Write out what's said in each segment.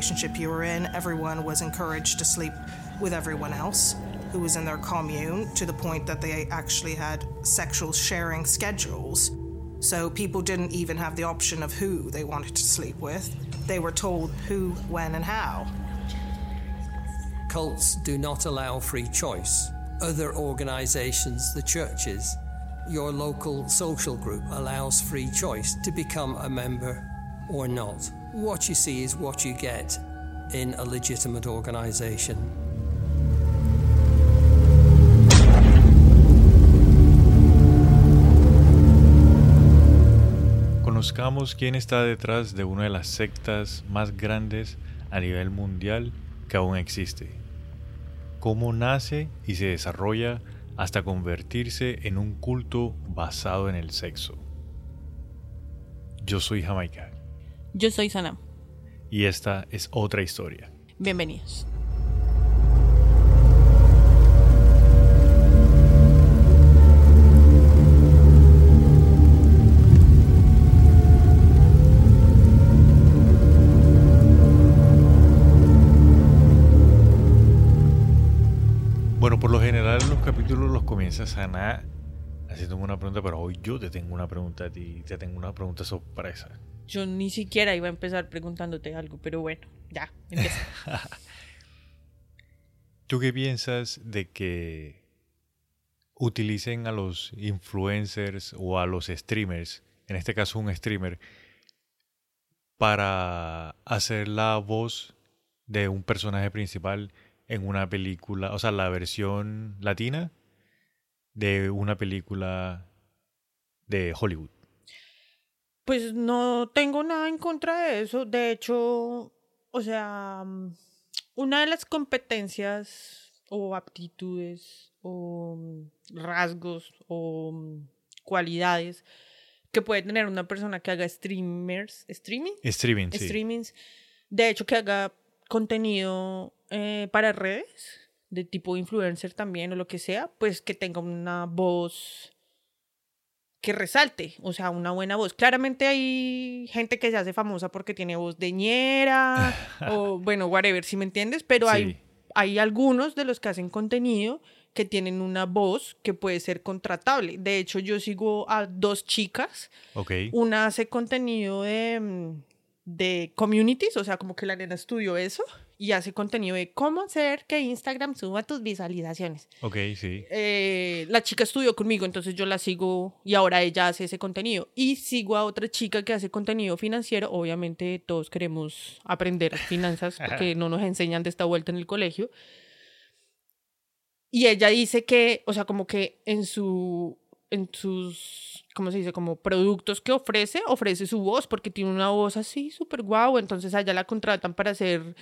relationship you were in, everyone was encouraged to sleep with everyone else who was in their commune to the point that they actually had sexual sharing schedules. So people didn't even have the option of who they wanted to sleep with. They were told who, when, and how. Cults do not allow free choice. Other organizations, the churches, your local social group allows free choice to become a member or not. What you see is what you get in a legitimate organization. Conozcamos quién está detrás de una de las sectas más grandes a nivel mundial que aún existe. Cómo nace y se desarrolla hasta convertirse en un culto basado en el sexo. Yo soy Jamaica. Yo soy Sanam. Y esta es otra historia. Bienvenidos. Bueno, por lo general los capítulos los comienza Sana haciéndome una pregunta, pero hoy yo te tengo una pregunta a ti, te tengo una pregunta sorpresa. Yo ni siquiera iba a empezar preguntándote algo, pero bueno, ya, empieza. ¿Tú qué piensas de que utilicen a los influencers o a los streamers, en este caso un streamer, para hacer la voz de un personaje principal en una película, o sea, la versión latina de una película de Hollywood. Pues no tengo nada en contra de eso. De hecho, o sea, mm, una de las competencias o aptitudes o mm, rasgos o mm, cualidades que puede tener una persona que haga streamers, streaming, Streaming, sí. streamings, de hecho que haga contenido eh, para redes, de tipo influencer también o lo que sea, pues que tenga una voz que resalte, o sea, una buena voz. Claramente hay gente que se hace famosa porque tiene voz de ñera o bueno, whatever, si me entiendes, pero hay, Sí. hay algunos de los que hacen contenido que tienen una voz que puede ser contratable. De hecho, yo sigo a dos chicas Ok. una hace contenido de, mm, de communities, o sea, como que la nena estudió eso y hace contenido de cómo hacer que Instagram suba tus visualizaciones. Ok, sí. Eh, la chica estudió conmigo, entonces yo la sigo y ahora ella hace ese contenido. Y sigo a otra chica que hace contenido financiero. Obviamente todos queremos aprender finanzas porque no nos enseñan de esta vuelta en el colegio. Y ella dice que, o sea, como que en su, en sus, ¿cómo se dice? Como productos que ofrece, ofrece su voz porque tiene una voz así súper guau. Entonces a ella la contratan para ser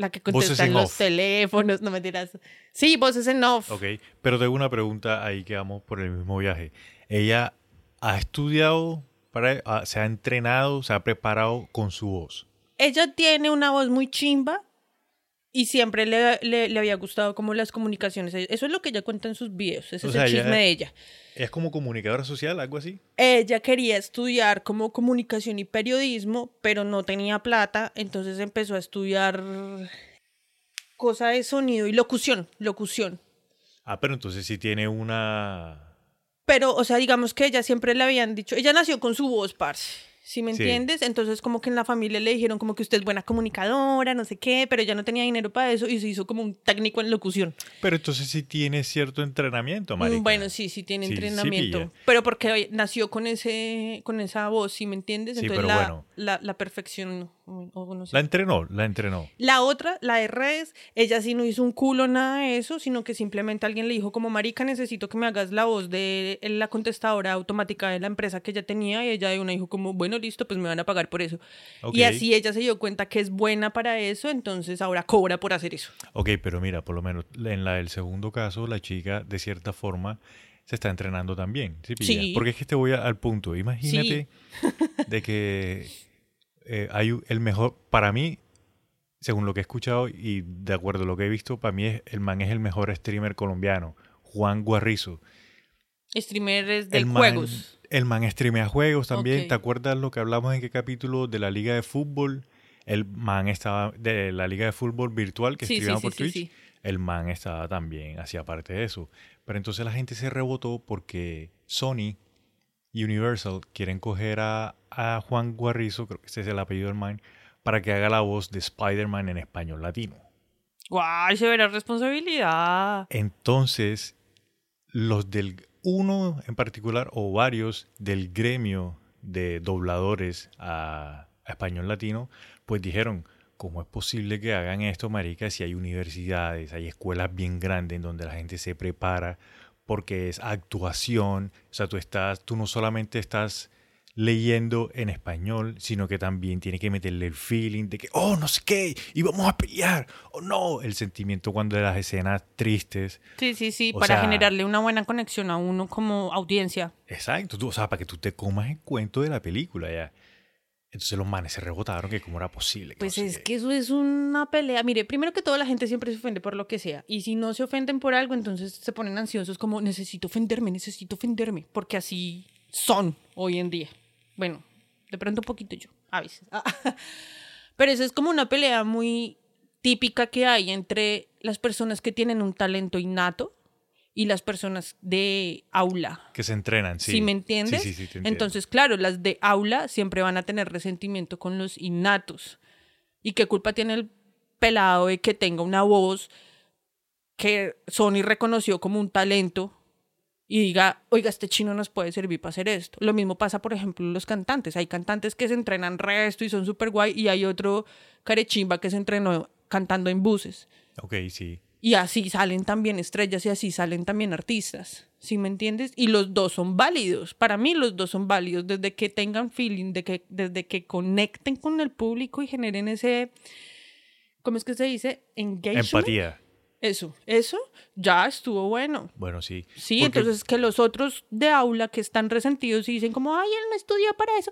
la que Voces contesta en en los off. teléfonos, no me dirás. Sí, voces en off. Ok. Pero tengo una pregunta ahí que vamos por el mismo viaje. Ella ha estudiado, para, ah, se ha entrenado, se ha preparado con su voz. ella tiene una voz muy chimba y siempre le, le, le había gustado como las comunicaciones. Eso es lo que ella cuenta en sus videos. Ese O es sea, el ella- chisme de ella. ¿Es como comunicadora social, algo así? Ella quería estudiar como comunicación y periodismo, pero no tenía plata, entonces empezó a estudiar cosa de sonido y locución, locución. Ah, pero entonces sí tiene una... Pero, o sea, digamos que ella siempre le habían dicho, ella nació con su voz, parce. ¿Sí me Sí. entiendes? Entonces como que en la familia le dijeron como que usted es buena comunicadora, no sé qué, pero ella no tenía dinero para eso y se hizo como un técnico en locución. Pero entonces sí tiene cierto entrenamiento, marica. Mm, Bueno, sí, sí tiene Sí, sí entrenamiento. pilla. pero porque nació con ese con esa voz, ¿sí me entiendes? Sí, Entonces pero la, bueno. la, la perfección, o- o no sé. La entrenó, la entrenó. La otra, la de redes, ella sí no hizo un culo nada de eso, sino que simplemente alguien le dijo como, marica, necesito que me hagas la voz de la contestadora automática de la empresa que ella tenía, y ella de una dijo como, bueno, listo, pues me van a pagar por eso. Y así ella se dio cuenta que es buena para eso, entonces ahora cobra por hacer eso. Ok, pero mira, por lo menos en la del segundo caso, la chica de cierta forma se está entrenando también. ¿sí, pilla? Sí. Porque es que te voy a- al punto. Imagínate de que eh, hay el mejor, para mí, según lo que he escuchado y de acuerdo a lo que he visto, para mí es- el man es el mejor streamer colombiano, Juan Guarrizo. Streamers de el man, juegos. El man streamea juegos también. ¿Te acuerdas lo que hablamos en qué capítulo de la liga de fútbol? el man estaba de la liga de fútbol virtual que Sí, escribían sí, por sí, Twitch, el man estaba también, hacía parte de eso. Pero entonces la gente se rebotó porque Sony Universal quieren coger a, a Juan Guarrizo, creo que ese es el apellido del man, para que haga la voz de Spider-Man en español latino. ¡Guay! Se verá responsabilidad. Entonces, los del uno en particular o varios del gremio de dobladores a, a español latino, pues dijeron, ¿cómo es posible que hagan esto, marica, si hay universidades, hay escuelas bien grandes en donde la gente se prepara porque es actuación, o sea, tú estás tú no solamente estás leyendo en español, sino que también tiene que meterle el feeling de que, oh, no sé qué, y vamos a pelear, o no, el sentimiento cuando de las escenas tristes, Sí, sí, sí, O para sea- generarle una buena conexión a uno como audiencia. Exacto, tú, o sea, para que tú te comas el cuento de la película ya. Entonces los manes se rebotaron que cómo era posible. Pues no es que eso es una pelea. Mire, primero que todo la gente siempre se ofende por lo que sea. Y si no se ofenden por algo, entonces se ponen ansiosos como necesito ofenderme, necesito ofenderme. Porque así son hoy en día. Bueno, de pronto un poquito yo, a veces. Pero eso es como una pelea muy típica que hay entre las personas que tienen un talento innato y las personas de aula. Que se entrenan, sí. ¿Sí me entiendes? Sí, sí, sí. Entonces, claro, las de aula siempre van a tener resentimiento con los innatos. ¿Y qué culpa tiene el pelado de que tenga una voz que Sony reconoció como un talento y diga, oiga, este chino nos puede servir para hacer esto? Lo mismo pasa, por ejemplo, los cantantes. Hay cantantes que se entrenan resto y son súper guay y hay otro carechimba que se entrenó cantando en buses. Ok, sí. Y así salen también estrellas y así salen también artistas. ¿Sí me entiendes? Y los dos son válidos. Para mí los dos son válidos desde que tengan feeling, de que, desde que conecten con el público y generen ese, ¿cómo es que se dice? Engagement. Empatía. Eso, eso ya estuvo bueno. Bueno, sí. Sí, Porque- entonces que los otros de aula que están resentidos y dicen como, ay, él no estudió para eso,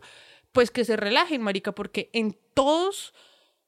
pues que se relajen, marica, porque en todos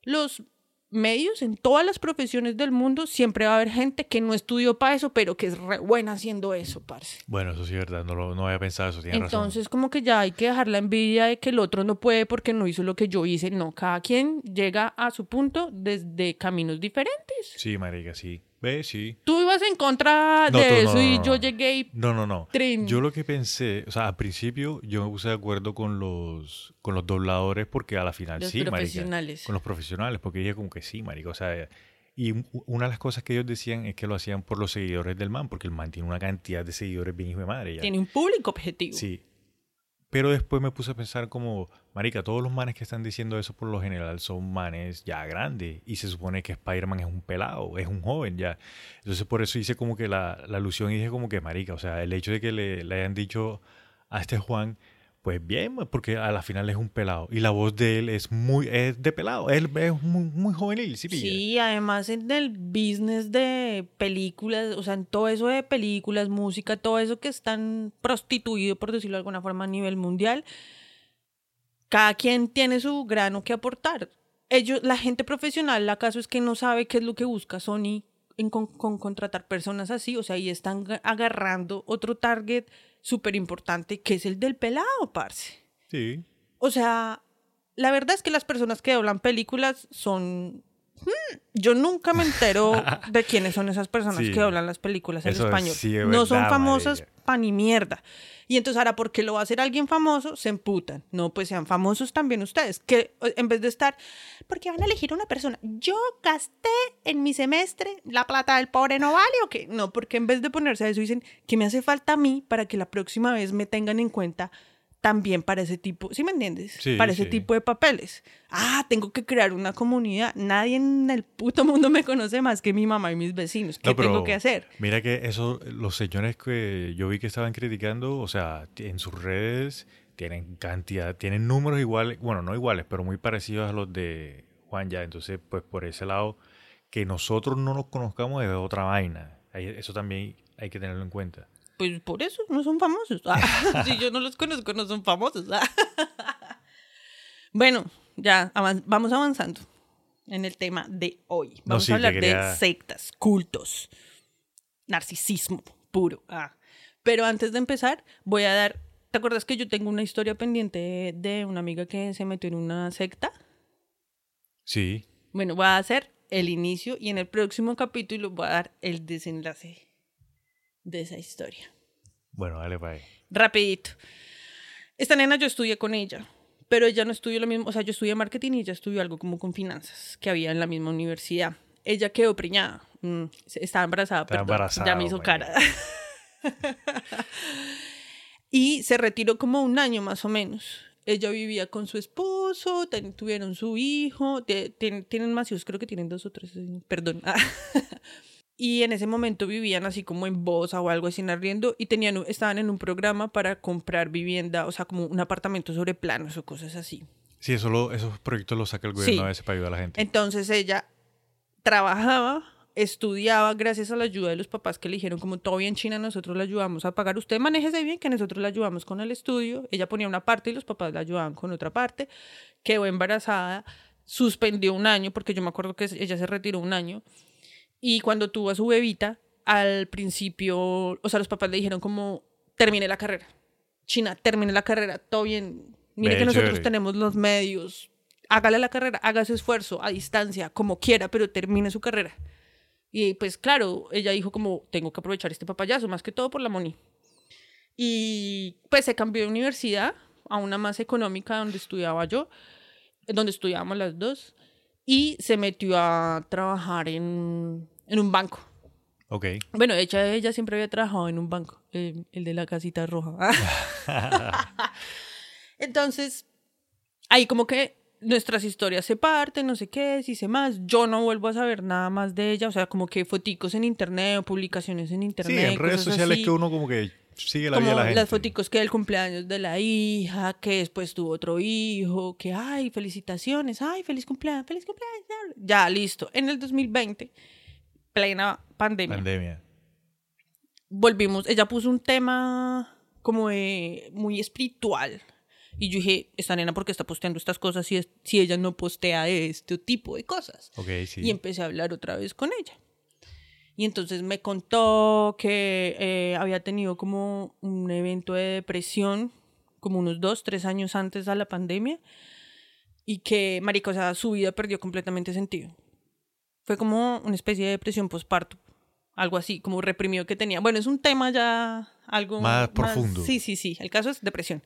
los medios, en todas las profesiones del mundo, siempre va a haber gente que no estudió para eso, pero que es re buena haciendo eso, parce. Bueno, eso sí es verdad. No, lo, no había pensado eso. Razón. Entonces, como que ya hay que dejar la envidia de que el otro no puede porque no hizo lo que yo hice. No, cada quien llega a su punto desde caminos diferentes. Sí, marica, sí. Ve, sí. Tú ibas en contra No, de tú no, eso no, y yo llegué y No, no, no. Trin. Yo lo que pensé, o sea, al principio yo me puse de acuerdo con los, con los dobladores porque a la final Los sí, marica. profesionales. Con los profesionales, porque dije como que sí, marica. O sea, y una de las cosas que ellos decían es que lo hacían por los seguidores del man, porque el man tiene una cantidad de seguidores bien hijo de madre. Ya. tiene un público objetivo. Sí. Pero después me puse a pensar como, marica, todos los manes que están diciendo eso por lo general son manes ya grandes y se supone que Spider-Man es un pelado, es un joven ya. Entonces por eso hice como que la, la alusión y dije como que, marica, o sea, el hecho de que le, le hayan dicho a este Juan, pues bien, porque a la final es un pelado y la voz de él es muy, es de pelado, él es muy, muy juvenil, ¿sí? además en el business de películas, o sea, en todo eso de películas, música, todo eso que están prostituido, por decirlo de alguna forma, a nivel mundial, cada quien tiene su grano que aportar. Ellos, la gente profesional, la caso es que no sabe qué es lo que busca Sony en con, con contratar personas así, o sea, y están ga- agarrando otro target súper importante, que es el del pelado, parce. Sí. O sea, la verdad es que las personas que doblan películas son... Hmm, Yo nunca me entero de quiénes son esas personas Sí. que doblan las películas en Eso español. sí, es no son famosas marica. pa' ni mierda. Y entonces ahora, porque lo va a hacer alguien famoso, se emputan. No, pues sean famosos también ustedes. Que en vez de estar, porque van a elegir una persona. Yo gasté en mi semestre la plata del pobre, ¿no vale o qué? No, porque en vez de ponerse a eso, dicen, ¿qué me hace falta a mí para que la próxima vez me tengan en cuenta también para ese tipo, ¿sí me entiendes? Sí, para ese sí. tipo de papeles. Ah, tengo que crear una comunidad. Nadie en el puto mundo me conoce más que mi mamá y mis vecinos. ¿Qué No, tengo que hacer? Mira que eso, los señores que yo vi que estaban criticando, o sea, en sus redes tienen cantidad, tienen números iguales, bueno, no iguales, pero muy parecidos a los de Juan ya. Entonces, pues por ese lado, que nosotros no nos conozcamos es otra vaina. Eso también hay que tenerlo en cuenta. Pues por eso no son famosos. Ah, si yo no los conozco, no son famosos. Ah. Bueno, ya vamos avanzando en el tema de hoy. No, Vamos sí, a hablar quería- de sectas, cultos, narcisismo puro. Ah. Pero antes de empezar, voy a dar. ¿Te acuerdas que yo tengo una historia pendiente de, de una amiga que se metió en una secta? Sí. Bueno, voy a hacer el inicio y en el próximo capítulo voy a dar el desenlace de esa historia. Bueno, dale para ahí. Rapidito. Esta nena yo estudié con ella, pero ella no estudió lo mismo, o sea, yo estudié marketing y ella estudió algo como con finanzas, que había en la misma universidad. Ella quedó preñada, mm, estaba embarazada, Estaba perdón, embarazada, ya me hizo my cara. y se retiró como un año más o menos. Ella vivía con su esposo, ten- tuvieron su hijo, te- ten- tienen más hijos, creo que tienen dos o tres, perdón. y en ese momento vivían así como en Bosa o algo así en arriendo y tenían, estaban en un programa para comprar vivienda, o sea, como un apartamento sobre planos o cosas así. Sí, eso lo- esos proyectos los saca el gobierno Sí. a veces para ayudar a la gente. Entonces ella trabajaba, estudiaba gracias a la ayuda de los papás que le dijeron como todo bien China, nosotros le ayudamos a pagar, usted manéjese bien que nosotros le ayudamos con el estudio. Ella ponía una parte y los papás la ayudaban con otra parte. Quedó embarazada, suspendió un año porque yo me acuerdo que ella se retiró un año y cuando tuvo a su bebita, al principio, o sea, los papás le dijeron como termine la carrera. China, termine la carrera, todo bien. Mire que nosotros chévere. tenemos los medios. Hágale la carrera, haga ese esfuerzo a distancia, como quiera, pero termine su carrera. Y pues claro, ella dijo como, tengo que aprovechar este papayazo, más que todo por la money. Y pues se cambió de universidad a una más económica donde estudiaba yo, donde estudiábamos las dos, y se metió a trabajar en, en un banco. Ok. Bueno, ella, ella siempre había trabajado en un banco, eh, el de la casita roja. Entonces, ahí como que nuestras historias se parten, no sé qué, si sé más. Yo no vuelvo a saber nada más de ella, o sea, como que foticos en internet o publicaciones en internet. Sí, en redes sociales así. que uno como que sigue la como vida de la gente. las foticos que del cumpleaños de la hija, que después tuvo otro hijo, que ay, felicitaciones, ay, feliz cumpleaños, feliz cumpleaños. Ya, listo. En el 2020, plena pandemia, Pandemia. volvimos, ella puso un tema como de muy espiritual. Y yo dije, esta nena, ¿por qué está posteando estas cosas si, es- si ella no postea este tipo de cosas? Ok, sí. Y empecé a hablar otra vez con ella. Y entonces me contó que eh, había tenido como un evento de depresión, como unos dos, tres años antes de la pandemia, y que, marica, o sea, su vida perdió completamente sentido. Fue como una especie de depresión postparto, algo así, como reprimido que tenía. Bueno, es un tema ya algo Más profundo. Sí, sí, sí, el caso es depresión.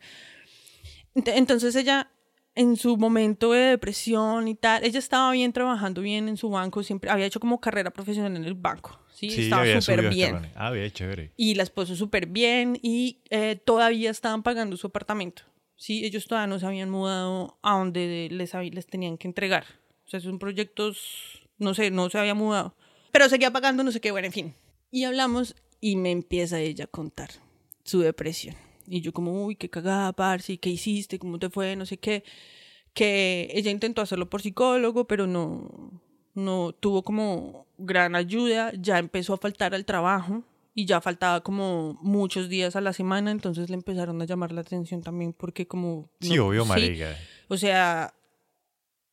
Ent- Entonces ella, en su momento de depresión y tal, ella estaba bien trabajando bien en su banco, siempre había hecho como carrera profesional en el banco, ¿sí? Sí, estaba súper bien. escalones. Ah, bien, chévere. Y la esposa súper bien y eh, todavía estaban pagando su apartamento. Sí, ellos todavía no se habían mudado a donde les, les tenían que entregar. O sea, son proyectos, no sé, no se había mudado. Pero seguía pagando, no sé qué, bueno, en fin. Y hablamos y me empieza ella a contar su depresión. Y yo como, uy, qué cagada, parce, ¿qué hiciste? ¿Cómo te fue? No sé qué. Que ella intentó hacerlo por psicólogo, pero no, no tuvo como gran ayuda. Ya empezó a faltar al trabajo y ya faltaba como muchos días a la semana, entonces le empezaron a llamar la atención también porque como... Sí, no- obvio, sí, marica. o sea,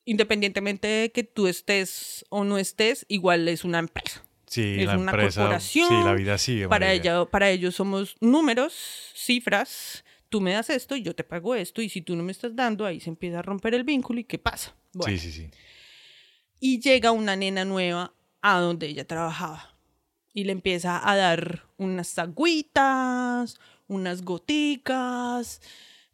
independientemente de que tú estés o no estés, igual es una empresa. Sí, es la una empresa. corporación. Sí, la vida sigue. Para, ella, para ellos somos números, cifras. Tú me das esto y yo te pago esto. Y si tú no me estás dando, ahí se empieza a romper el vínculo. ¿Y qué pasa? Bueno, Sí, sí, sí. y llega una nena nueva a donde ella trabajaba. Y le empieza a dar unas agüitas, unas goticas,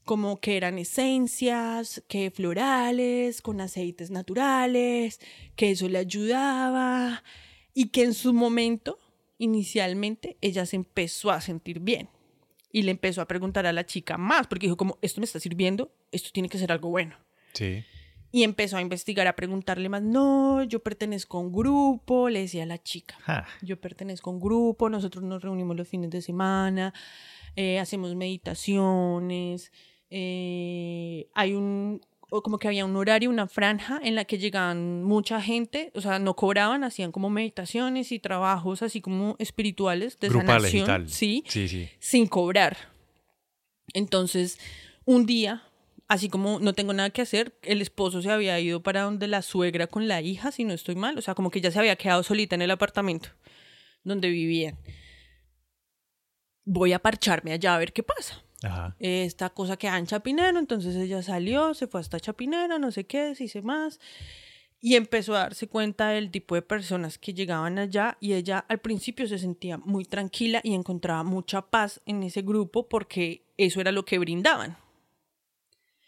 como que eran esencias, que florales, con aceites naturales, que eso le ayudaba. Y que en su momento, inicialmente, ella se empezó a sentir bien. Y le empezó a preguntar a la chica más, porque dijo como, esto me está sirviendo, esto tiene que ser algo bueno. Sí. Y empezó a investigar, a preguntarle más, no, yo pertenezco a un grupo, le decía a la chica, yo pertenezco a un grupo, nosotros nos reunimos los fines de semana, eh, hacemos meditaciones, eh, hay un, o como que había un horario, una franja en la que llegaban mucha gente, o sea, no cobraban, hacían como meditaciones y trabajos así como espirituales de Grupales y sanación, tal. sí, Sí, sí. sin cobrar. Entonces, un día, así como no tengo nada que hacer, el esposo se había ido para donde la suegra con la hija, si no estoy mal, o sea, como que ya se había quedado solita en el apartamento donde vivían. Voy a parcharme allá a ver qué pasa. Ajá. Esta cosa queda en Chapinero, entonces ella salió, se fue hasta Chapinero, no sé qué, se hice más. y empezó a darse cuenta del tipo de personas que llegaban allá y ella al principio se sentía muy tranquila y encontraba mucha paz en ese grupo porque eso era lo que brindaban.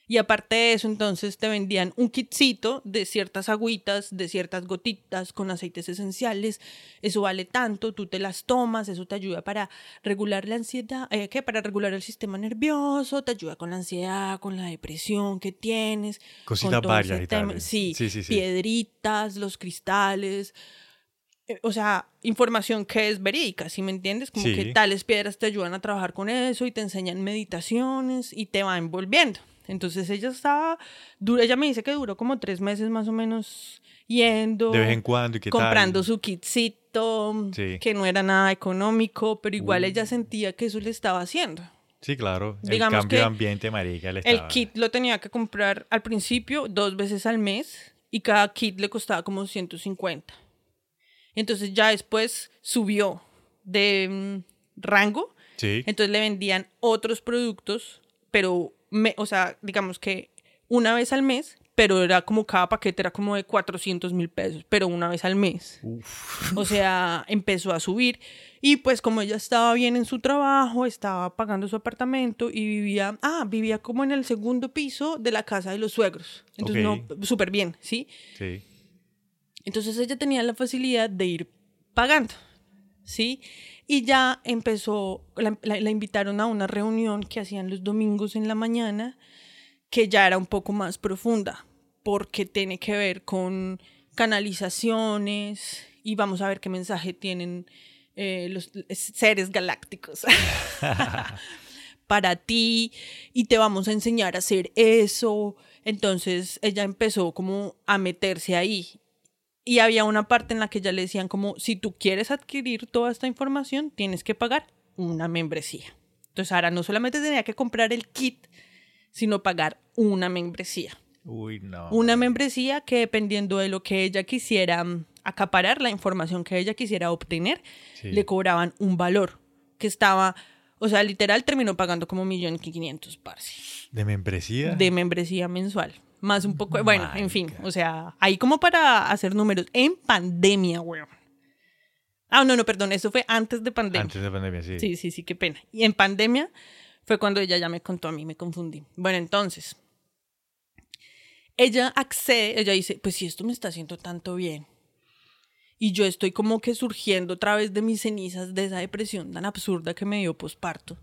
Y aparte de eso, entonces te vendían un kitcito de ciertas agüitas, de ciertas gotitas con aceites esenciales. Eso vale tanto, tú te las tomas, eso te ayuda para regular la ansiedad, eh, ¿qué? Para regular el sistema nervioso, te ayuda con la ansiedad, con la depresión que tienes. Cositas varias y tal. Sí, sí, sí, sí, piedritas, los cristales. Eh, o sea, información que es verídica, ¿sí me entiendes? Como que tales piedras te ayudan a trabajar con eso y te enseñan meditaciones y te va envolviendo. Entonces ella estaba, dura, ella me dice que duró como tres meses más o menos yendo. De vez en cuando, ¿y Comprando su kitcito, que no era nada económico, pero igual ella sentía que eso le estaba haciendo. Sí, claro. el cambio de ambiente, marica, le El kit lo tenía que comprar al principio dos veces al mes y cada kit le costaba como 150. Entonces ya después subió de mm, rango. Sí. Entonces le vendían otros productos, pero o sea, digamos que una vez al mes, pero era como cada paquete era como de 400 mil pesos, pero una vez al mes. O sea, empezó a subir y pues como ella estaba bien en su trabajo, estaba pagando su apartamento y vivía, ah, vivía como en el segundo piso de la casa de los suegros. Entonces, no, súper bien, ¿sí? Sí. Entonces ella tenía la facilidad de ir pagando, ¿sí? Y ya empezó, la, invitaron a una reunión que hacían los domingos en la mañana, que ya era un poco más profunda, porque tiene que ver con canalizaciones y vamos a ver qué mensaje tienen eh, los seres galácticos para ti y te vamos a enseñar a hacer eso. Entonces ella empezó como a meterse ahí y había una parte en la que ya le decían como, si tú quieres adquirir toda esta información, tienes que pagar una membresía. Entonces ahora no solamente tenía que comprar el kit, sino pagar una membresía. Uy, no. Una membresía que dependiendo de lo que ella quisiera mm, acaparar, la información que ella quisiera obtener, le cobraban un valor que estaba, o sea, literal terminó pagando como millón quinientos, parce. ¿De membresía? De membresía mensual más un poco, bueno, en fin, o sea, ahí como para hacer números, en pandemia, weón. Ah, no, no, perdón, eso fue antes de pandemia. Antes de pandemia, sí. Sí, sí, sí, qué pena. Y en pandemia fue cuando ella ya me contó a mí, me confundí. Bueno, entonces, ella accede, ella dice, pues si esto me está haciendo tanto bien, y yo estoy como que surgiendo otra vez de mis cenizas de esa depresión tan absurda que me dio posparto,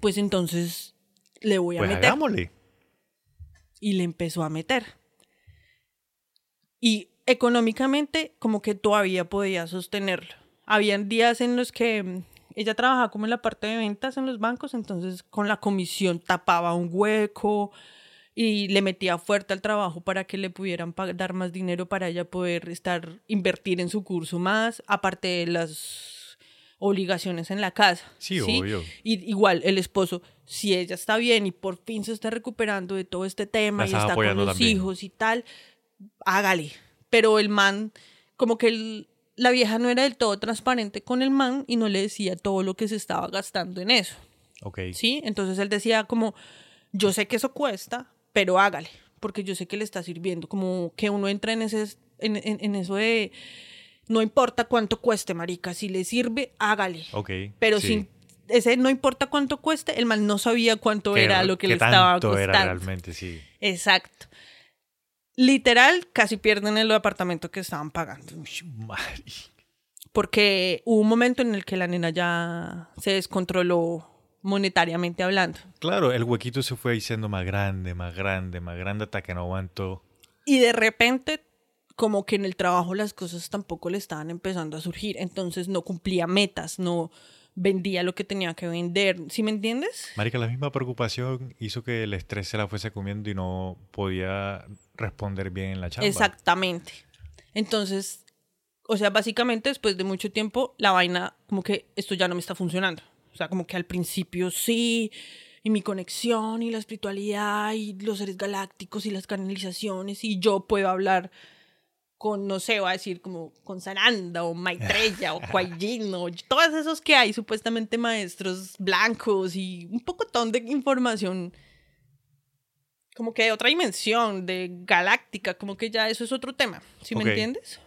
pues entonces le voy a pues meter. Hagámosle y le empezó a meter. Y económicamente como que todavía podía sostenerlo. Habían días en los que mm, ella trabajaba como en la parte de ventas en los bancos, entonces con la comisión tapaba un hueco y le metía fuerte al trabajo para que le pudieran dar más dinero para ella poder estar invertir en su curso más, aparte de las obligaciones en la casa. Sí, obvio. Y igual el esposo, si ella está bien y por fin se está recuperando de todo este tema y está con los hijos y tal, hágale. Pero el man, como que la vieja no era del todo transparente con el man y no le decía todo lo que se estaba gastando en eso. Ok. Sí, entonces él decía como, yo sé que eso cuesta, pero hágale, porque yo sé que le está sirviendo. Como que uno entra en, ese, en eso de no importa cuánto cueste, marica, si le sirve, hágale. Ok. Pero sin ese no importa cuánto cueste, el man no sabía cuánto era lo que le estaba costando. era realmente, sí. Exacto. Literal, casi pierden el apartamento que estaban pagando. Porque hubo un momento en el que la nena ya se descontroló monetariamente hablando. Claro, el huequito se fue diciendo más grande, más grande, más grande hasta que no aguantó. Y de repente como que en el trabajo las cosas tampoco le estaban empezando a surgir, entonces no cumplía metas, no vendía lo que tenía que vender, ¿sí me entiendes? Marica, la misma preocupación hizo que el estrés se la fuese comiendo y no podía responder bien en la chamba. Exactamente. Entonces, o sea, básicamente después de mucho tiempo, la vaina, como que esto ya no me está funcionando. O sea, como que al principio sí, y mi conexión y la espiritualidad y los seres galácticos y las canalizaciones y yo puedo hablar con, no sé, va a decir como con Sananda o Maitreya o Kuai o todos esos que hay, supuestamente maestros blancos y un poco de información como que de otra dimensión, de galáctica, como que ya eso es otro tema, ¿sí Ok. me entiendes?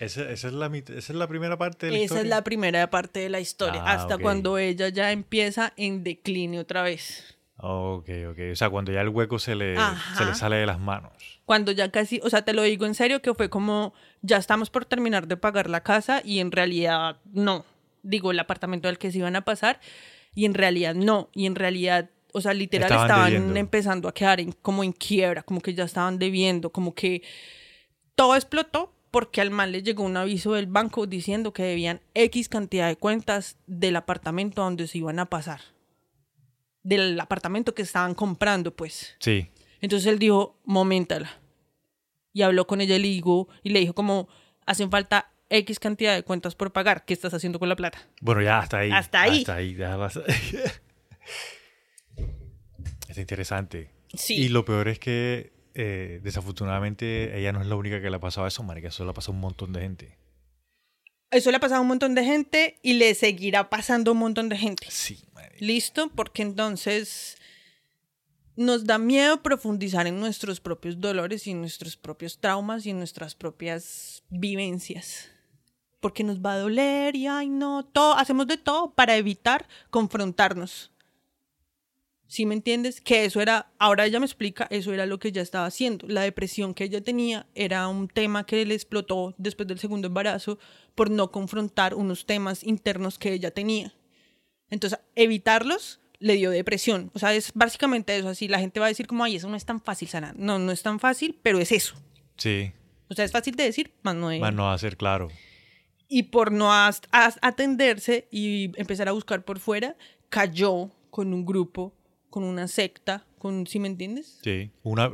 Esa, esa es la, esa es la primera parte de la Esa historia. es la primera parte de la historia, Ah, hasta cuando ella ya empieza en decline otra vez. Ok, ok. O sea, cuando ya el hueco se le, se le sale de las manos. Cuando ya casi, o sea, te lo digo en serio, que fue como, ya estamos por terminar de pagar la casa y en realidad no. Digo, el apartamento al que se iban a pasar y en realidad no. Y en realidad, o sea, literal Estaban empezando a quedar en- como en quiebra, como que ya estaban debiendo, como que todo explotó porque al mal le llegó un aviso del banco diciendo que debían X cantidad de cuentas del apartamento donde se iban a pasar. Del apartamento que estaban comprando, pues. Sí. Entonces él dijo, momentala. Y habló con ella y le dijo, y le dijo como, hacen falta X cantidad de cuentas por pagar. ¿Qué estás haciendo con la plata? Bueno, ya hasta ahí. Hasta ahí. Hasta ahí. hasta- Está interesante. Sí. Y lo peor es que, eh, desafortunadamente, ella no es la única que le ha pasado eso, marica. Eso le ha pasado a un montón de gente. Eso le ha pasado a un montón de gente y le seguirá pasando a un montón de gente. Sí, marica. ¿Listo? Porque entonces nos da miedo profundizar en nuestros propios dolores y en nuestros propios traumas y en nuestras propias vivencias. Porque nos va a doler y ay no, todo, hacemos de todo para evitar confrontarnos. ¿Sí me entiendes? Que eso era, ahora ella me explica, eso era lo que ella estaba haciendo. La depresión que ella tenía era un tema que le explotó después del segundo embarazo por no confrontar unos temas internos que ella tenía. Entonces, evitarlos le dio depresión. O sea, es básicamente eso. Así la gente va a decir como, ay, eso no es tan fácil sanar. No, no es tan fácil, pero es eso. Sí. O sea, es fácil de decir, más no de... Más no va a ser claro. Y por no atenderse y empezar a buscar por fuera, cayó con un grupo, con una secta, con, ¿sí me entiendes? Sí. Una,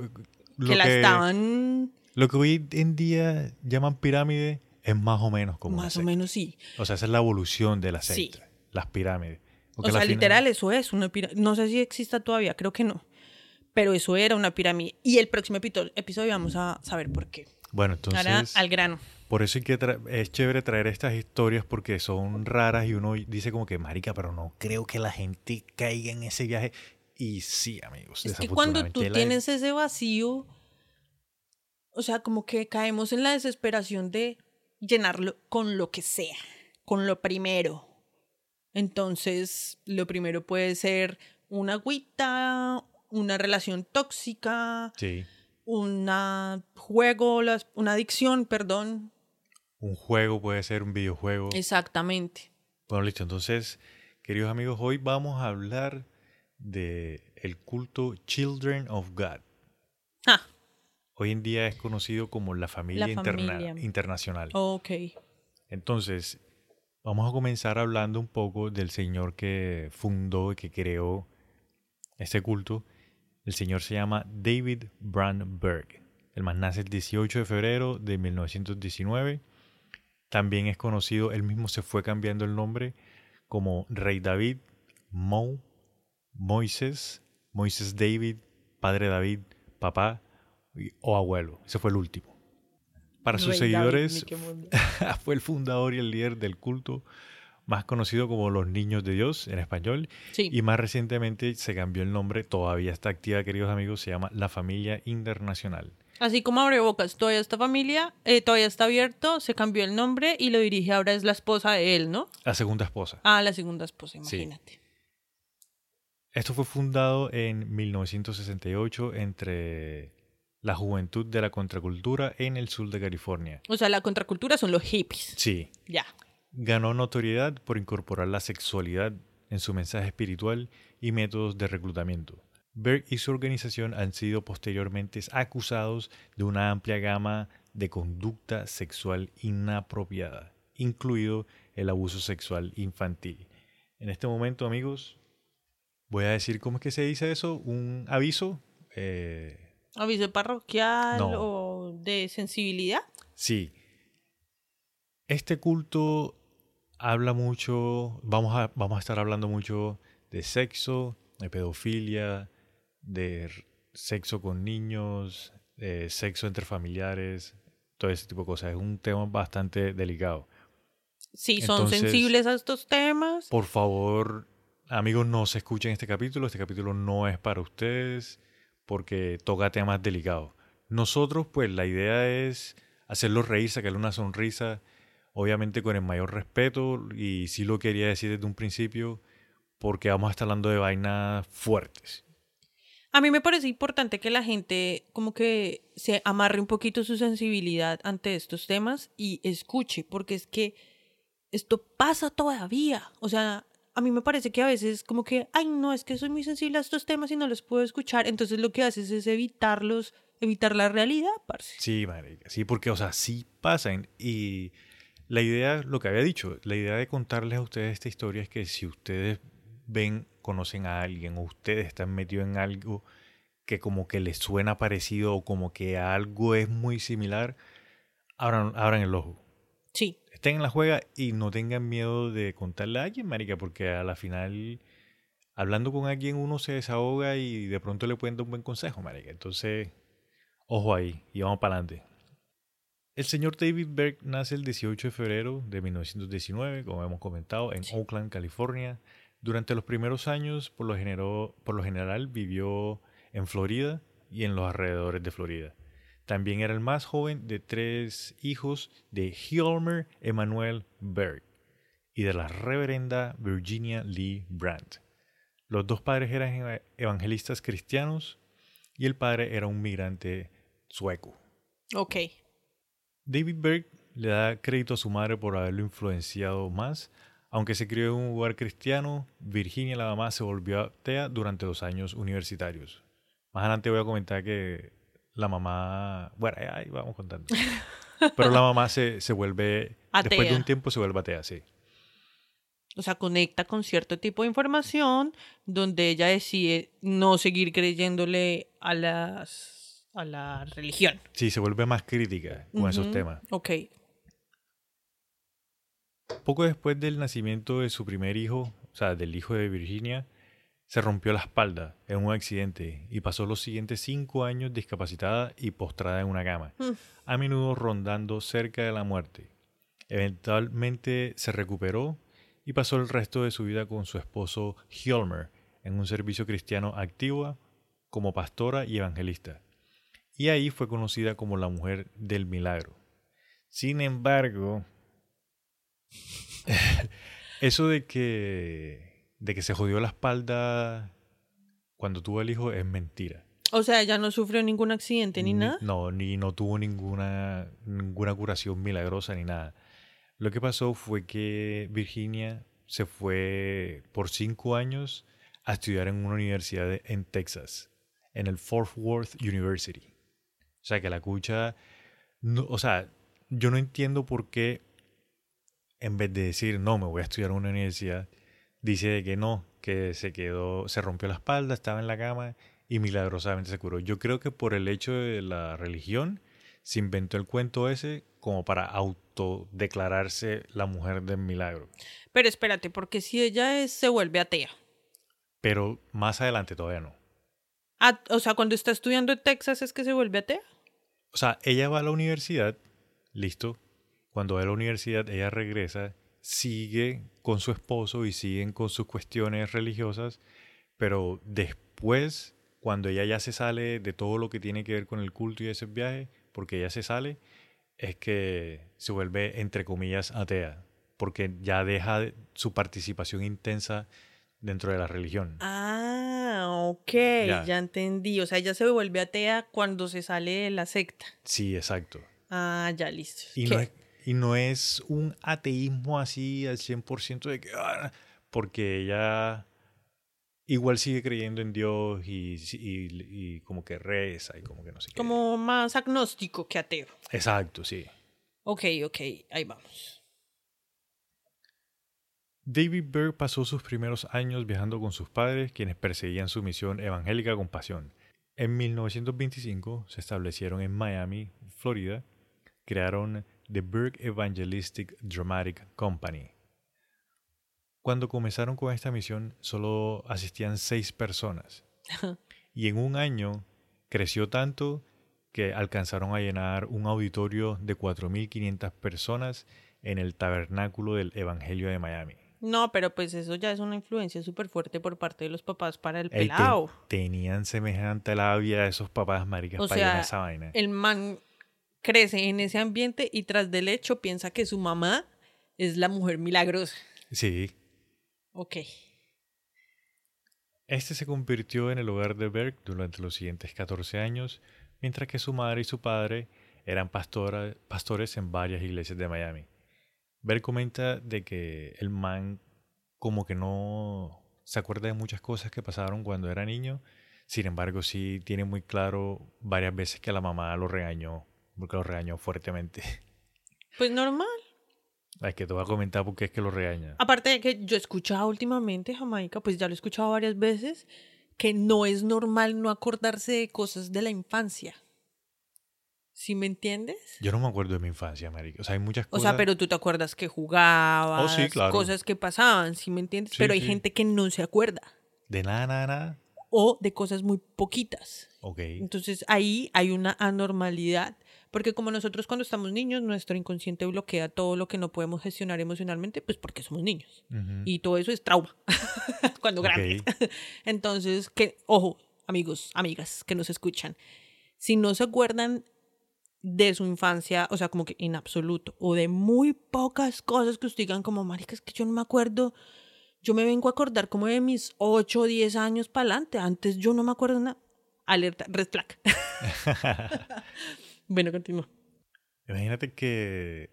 lo que la estaban, Lo que hoy en día llaman pirámide es más o menos como una más o menos sí. O sea, esa es la evolución de la Sí. secta. Las pirámides. O sea, final- literal, eso es una pirámide. No sé si exista todavía, creo que no. Pero eso era una pirámide. Y el próximo episodio, vamos a saber por qué. Bueno, entonces... Ahora al grano. Por eso hay que es chévere traer estas historias porque son raras y uno dice como que, marica, pero no creo que la gente caiga en ese viaje. Y sí, amigos. Es que cuando tú tienes ese vacío, o sea, como que caemos en la desesperación de llenarlo con lo que sea, con lo primero. Entonces, lo primero puede ser una agüita, una relación tóxica, Sí, una juego, las- una adicción, perdón. un juego puede ser un videojuego. Exactamente. Bueno, listo. Entonces, queridos amigos, hoy vamos a hablar de el culto Children of God. Ah, Hoy en día es conocido como la familia, interna- familia. internacional. ok. Entonces, vamos a comenzar hablando un poco del señor que fundó y que creó este culto. El señor se llama David Brandberg. El más nace el 18 de febrero de 1919. También es conocido, él mismo se fue cambiando el nombre como Rey David, Mo, Moisés, Moisés David, Padre David, Papá o Abuelo. Ese fue el último. Para sus Rey seguidores, fue el fundador y el líder del culto más conocido como los Niños de Dios en español Sí. y más recientemente se cambió el nombre, todavía está activa queridos amigos, se llama La Familia Internacional. Así como abre bocas, todavía esta familia, eh, todavía está abierto, se cambió el nombre y lo dirige ahora es la esposa de él, ¿no? La segunda esposa. Ah, la segunda esposa, Sí. Esto fue fundado en 1968 entre la juventud de la contracultura en el sur de California. O sea, la contracultura son los hippies. Sí, Ya. ganó notoriedad por incorporar la sexualidad en su mensaje espiritual y métodos de reclutamiento. Berg y su organización han sido posteriormente acusados de una amplia gama de conducta sexual inapropiada, incluido el abuso sexual infantil. En este momento, amigos, voy a decir cómo es que se dice eso, un aviso. eh, Aviso parroquial No. o de sensibilidad. Sí. Este culto habla mucho, vamos a, vamos a estar hablando mucho de sexo, de pedofilia, de sexo con niños, de sexo entre familiares, todo ese tipo de cosas. Es un tema bastante delicado. Si son Entonces- sensibles a estos temas. Por favor, amigos, no se escuchen este capítulo. Este capítulo no es para ustedes. porque toca temas delicados. Nosotros, pues, la idea es hacerlo reír, sacarle una sonrisa, obviamente con el mayor respeto, y sí lo quería decir desde un principio, porque vamos a estar hablando de vainas fuertes. A mí me parece importante que la gente como que se amarre un poquito su sensibilidad ante estos temas y escuche, porque es que esto pasa todavía. O sea, a mí me parece que a veces como que, ay, no, es que soy muy sensible a estos temas y no los puedo escuchar. Entonces lo que haces es evitarlos, evitar la realidad, parce. Sí, marica, sí, porque, o sea, sí pasan. Y la idea, lo que había dicho, la idea de contarles a ustedes esta historia es que si ustedes ven, conocen a alguien o ustedes están metidos en algo que como que les suena parecido o como que algo es muy similar, abran, abran el ojo. Sí. Estén en la juega y no tengan miedo de contarle a alguien, marica, porque a la final, hablando con alguien, uno se desahoga y de pronto le pueden dar un buen consejo, marica. Entonces, ojo ahí y vamos para adelante. El señor David Berg nace el 18 de febrero de 1919, como hemos comentado, en Oakland, California. Durante los primeros años, por lo, genero- por lo general, vivió en Florida y en los alrededores de Florida. También era el más joven de tres hijos de Hilmer Emanuel Berg y de la reverenda Virginia Lee Brandt. Los dos padres eran eva- evangelistas cristianos y el padre era un migrante sueco. Ok. David Berg le da crédito a su madre por haberlo influenciado más. Aunque se crió en un lugar cristiano, Virginia, la mamá, se volvió atea durante los años universitarios. Más adelante voy a comentar que la mamá... Bueno, ahí- vamos contando. Pero la mamá se, se vuelve... Después de un tiempo se vuelve atea, sí. O sea, conecta con cierto tipo de información donde ella decide no seguir creyéndole a las a la religión. Sí, se vuelve más crítica con esos temas. Ok. Poco después del nacimiento de su primer hijo, o sea, del hijo de Virginia, se rompió la espalda en un accidente y pasó los siguientes cinco años discapacitada y postrada en una cama, Mm. a menudo rondando cerca de la muerte. Eventualmente se recuperó y pasó el resto de su vida con su esposo Hilmer en un servicio cristiano activo como pastora y evangelista. Y ahí fue conocida como la mujer del milagro. Sin embargo, eso de que, de que se jodió la espalda cuando tuvo el hijo es mentira. O sea, ella no sufrió ningún accidente ni, nada. No, ni no tuvo ninguna, ninguna curación milagrosa ni nada. Lo que pasó fue que Virginia se fue por cinco años a estudiar en una universidad de- en Texas, en el Fort Worth University. O sea, que la cucha, no, o sea, yo no entiendo por qué en vez de decir, no, me voy a estudiar en una universidad, dice de que no, que se quedó, se rompió la espalda, estaba en la cama y milagrosamente se curó. Yo creo que por el hecho de la religión se inventó el cuento ese como para autodeclararse la mujer del milagro. Pero espérate, porque si ella es, se vuelve atea. Pero más adelante todavía no. Ah, o sea, cuando está estudiando en Texas es que se vuelve atea. O sea, ella va a la universidad, listo. Cuando va a la universidad, ella regresa, sigue con su esposo y siguen con sus cuestiones religiosas, pero después, cuando ella ya se sale de todo lo que tiene que ver con el culto y ese viaje, porque ella se sale, es que se vuelve, entre comillas, atea, porque ya deja de- su participación intensa dentro de la religión. Ah, ok, Ya. ya. entendí. O sea, ella se vuelve atea cuando se sale de la secta. Sí, exacto. Ah, ya listo. Y no, es, y no es un ateísmo así al 100% de que... "Ah", porque ella igual sigue creyendo en Dios y, y- y como que reza y como que no sé qué. Como más agnóstico que ateo. Exacto, sí. Ok, ok, ahí vamos. David Berg pasó sus primeros años viajando con sus padres, quienes perseguían su misión evangélica con pasión. En 1925 se establecieron en Miami, Florida, crearon The Berg Evangelistic Dramatic Company. Cuando comenzaron con esta misión solo asistían seis personas y en un año creció tanto que alcanzaron a llenar un auditorio de 4.500 personas en el Tabernáculo del Evangelio de Miami. No, pero pues eso ya es una influencia súper fuerte por parte de los papás para el te- pelado. tenían semejante labia a esos papás maricas O para sea, esa vaina. el man crece en ese ambiente y tras del hecho piensa que su mamá es la mujer milagrosa. Sí. Ok. Este se convirtió en el hogar de Berg durante los siguientes 14 años, mientras que su madre y su padre eran pastora- pastores en varias iglesias de Miami. Berg comenta de que el man como que no se acuerda de muchas cosas que pasaron cuando era niño, sin embargo sí tiene muy claro varias veces que la mamá lo regañó, porque lo regañó fuertemente. Pues normal. Es que te voy a comentar por qué es que lo regaña. Aparte de que yo he escuchado últimamente Jamaica, pues ya lo he escuchado varias veces, que no es normal no acordarse de cosas de la infancia. ¿Sí me entiendes? Yo no me acuerdo de mi infancia, marica. O sea, hay muchas O cosas... sea, pero tú te acuerdas que jugabas, Oh, sí, claro. cosas que pasaban, ¿sí me entiendes? Sí, pero hay sí. gente que no se acuerda. De nada, nada, nada. O de cosas muy poquitas. Ok. Entonces ahí hay una anormalidad, porque como nosotros cuando estamos niños, nuestro inconsciente bloquea todo lo que no podemos gestionar emocionalmente, pues porque somos niños. Ujú. Y todo eso es trauma cuando grandes. Entonces, que, ojo, amigos, amigas que nos escuchan, si no se acuerdan de su infancia, o sea, como que en absoluto, o de muy pocas cosas que ustedes digan como, marica, es que yo no me acuerdo, yo me vengo a acordar como de mis 8 o 10 años para adelante, antes yo no me acuerdo nada. Alerta, red flag. bueno, continúa. Imagínate que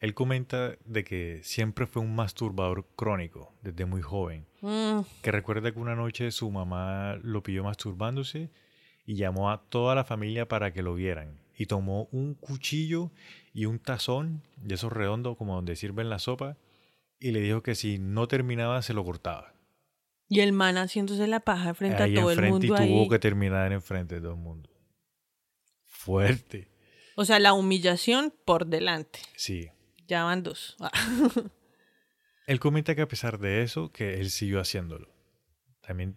él comenta de que siempre fue un masturbador crónico desde muy joven. Mm, Que recuerda que una noche su mamá lo pilló masturbándose y llamó a toda la familia para que lo vieran. Y tomó un cuchillo y un tazón de esos redondos como donde sirven la sopa y le dijo que si no terminaba se lo cortaba. Y el man haciéndose la paja frente ahí a todo el mundo y tuvo ahí. que terminar enfrente de todo el mundo. Fuerte. O sea, la humillación por delante. Sí. Ya van dos. Ah. Él comenta que a pesar de eso, que él siguió haciéndolo. También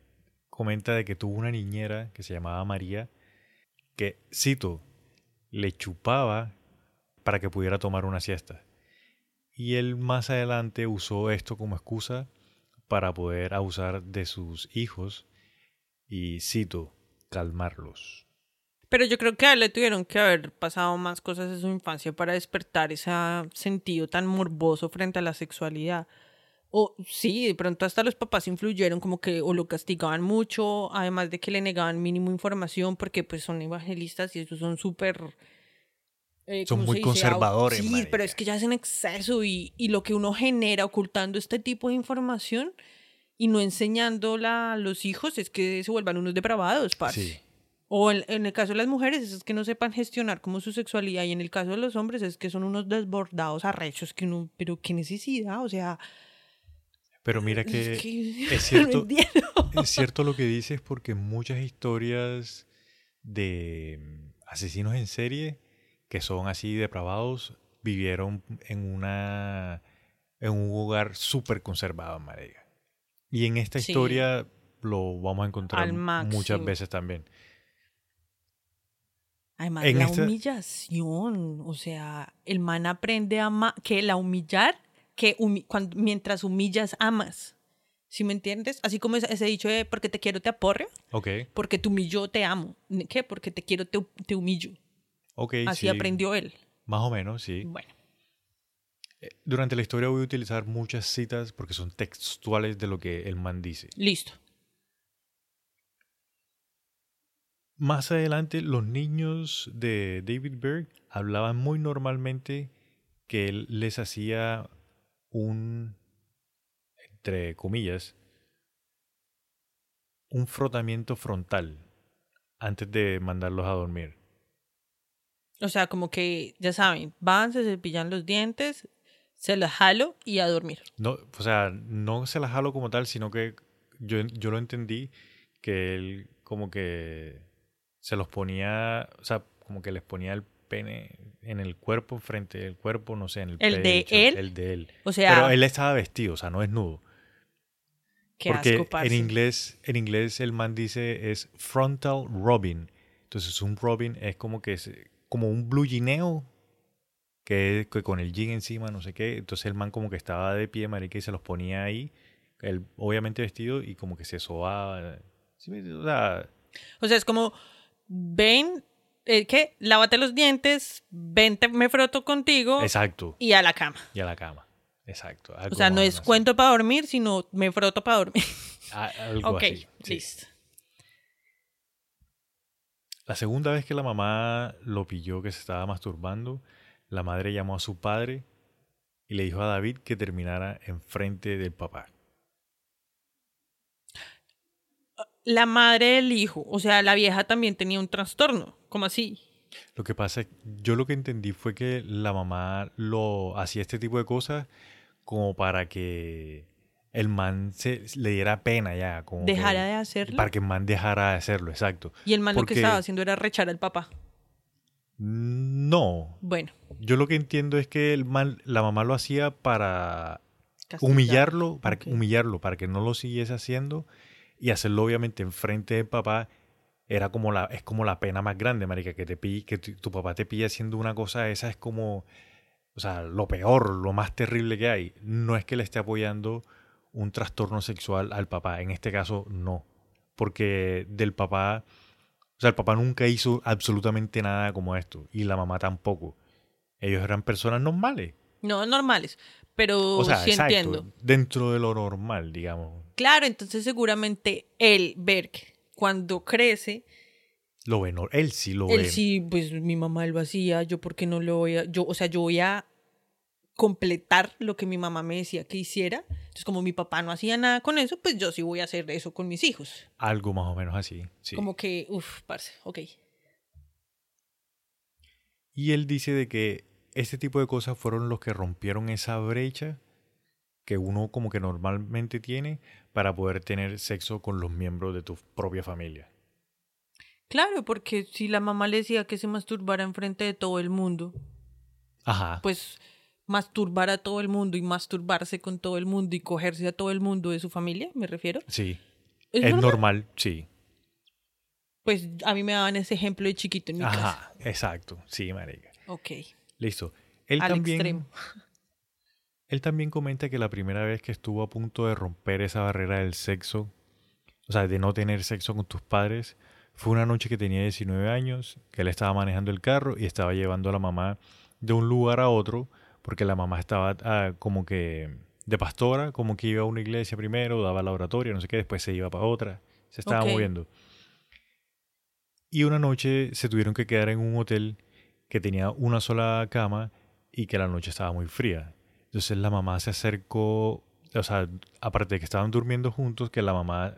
comenta de que tuvo una niñera que se llamaba María, que, cito, le chupaba para que pudiera tomar una siesta. Y él más adelante usó esto como excusa para poder abusar de sus hijos y, cito, calmarlos. Pero yo creo que a él le tuvieron que haber pasado más cosas en su infancia para despertar ese sentido tan morboso frente a la sexualidad. O sí, de pronto hasta los papás influyeron como que o lo castigaban mucho, además de que le negaban mínimo información porque pues son evangelistas y ellos son súper... eh, Son ¿cómo muy conservadores, Sí, marica. pero es que ya es en exceso y, y lo que uno genera ocultando este tipo de información y no enseñándola a los hijos es que se vuelvan unos depravados, parce. Sí. O en, en el caso de las mujeres es que no sepan gestionar como su sexualidad y en el caso de los hombres es que son unos desbordados arrechos que uno, pero qué necesidad, o sea, Pero mira que, es, que es cierto, no. Es cierto lo que dices porque muchas historias de mm, asesinos en serie que son así depravados vivieron en una en un hogar súper conservado, marica. Y en esta Sí. historia lo vamos a encontrar muchas veces también. Además, en la esta- humillación, o sea, el man aprende a ama que la humillar, que humi- cuando, mientras humillas amas. ¿Sí me entiendes? Así como ese, ese dicho de porque te quiero te aporreo, Ok, porque te humillo te amo. ¿Qué? Porque te quiero te, te humillo. ok. Así sí, aprendió él. Más o menos, sí. Bueno, Durante la historia voy a utilizar muchas citas porque son textuales de lo que el man dice. listo. Más adelante, los niños de David Berg hablaban muy normalmente que él les hacía un, entre comillas, un frotamiento frontal antes de mandarlos a dormir. O sea, como que, ya saben, van, se cepillan los dientes, se los jalo y a dormir. No, o sea, no se las jalo como tal, sino que yo, yo lo entendí que él como que se los ponía, o sea, como que les ponía el pene en el cuerpo, frente del cuerpo, no sé, en el ¿El de él? El de él. O sea, Pero él estaba vestido, o sea, no desnudo. qué Porque asco, parce. en inglés, en inglés el man dice es frontal robin. Entonces un robin es como que es como un blue guineo, que, que con el jean encima, no sé qué. Entonces el man como que estaba de pie, marica, y se los ponía ahí, él obviamente vestido y como que se sobaba. ¿Sí me- o sea, O sea, es como, ven, eh, ¿qué? Lávate los dientes, vente, me froto contigo exacto. y a la cama. Y a la cama. Exacto. O sea, no es así. cuento para dormir, sino me froto para dormir. A- algo ok, así. sí. listo. La segunda vez que la mamá lo pilló que se estaba masturbando, la madre llamó a su padre y le dijo a David que terminara enfrente del papá. La madre del hijo, o sea, la vieja también tenía un trastorno. ¿Cómo así? Lo que pasa yo lo que entendí fue que la mamá lo hacía este tipo de cosas como para que el man se, le diera pena ya. Como que- ¿Dejara de hacerlo? Para que el man dejara de hacerlo, exacto. Y el man lo que estaba haciendo era rechar al papá. No, Bueno, yo lo que entiendo es que el man, la mamá lo hacía para castigar. humillarlo, para que- humillarlo, para que no lo siguiese haciendo y hacerlo obviamente enfrente del papá era como la es como la pena más grande, marica, que te pi- que tu, tu papá te pille haciendo una cosa esa es como o sea, lo peor, lo más terrible que hay. No es que le esté apoyando un trastorno sexual al papá, en este caso no, porque del papá o sea, el papá nunca hizo absolutamente nada como esto y la mamá tampoco. Ellos eran personas normales. No, normales. Pero O sea, sí exacto, entiendo. dentro de lo normal, digamos. Claro, entonces seguramente él, Berg, cuando crece, Lo ve, no, él sí lo él ve. sí, pues mi mamá lo hacía, yo por qué no lo voy a, yo, o sea, yo voy a completar lo que mi mamá me decía que hiciera. Entonces, como mi papá no hacía nada con eso, pues yo sí voy a hacer eso con mis hijos. Algo más o menos así. sí. Como que, uff, parce, ok. Y él dice de que este tipo de cosas fueron los que rompieron esa brecha que uno como que normalmente tiene para poder tener sexo con los miembros de tu propia familia. Claro, porque si la mamá le decía que se masturbara enfrente de todo el mundo, Ajá. pues masturbar a todo el mundo y masturbarse con todo el mundo y cogerse a todo el mundo de su familia, me refiero. sí. ¿Es Es, normal? normal? sí. Pues a mí me daban ese ejemplo de chiquito en mi casa. Ajá, exacto. Sí, marica. Ok. Listo. Él Al también extremo. Él también comenta que la primera vez que estuvo a punto de romper esa barrera del sexo, o sea, de no tener sexo con tus padres, fue una noche que tenía 19 años, que él estaba manejando el carro y estaba llevando a la mamá de un lugar a otro, porque la mamá estaba ah, como que de pastora, como que iba a una iglesia primero, daba la oratoria, no sé qué, después se iba para otra, se estaba moviendo. Y una noche se tuvieron que quedar en un hotel que tenía una sola cama y que la noche estaba muy fría. Entonces la mamá se acercó, o sea, aparte de que estaban durmiendo juntos, que la mamá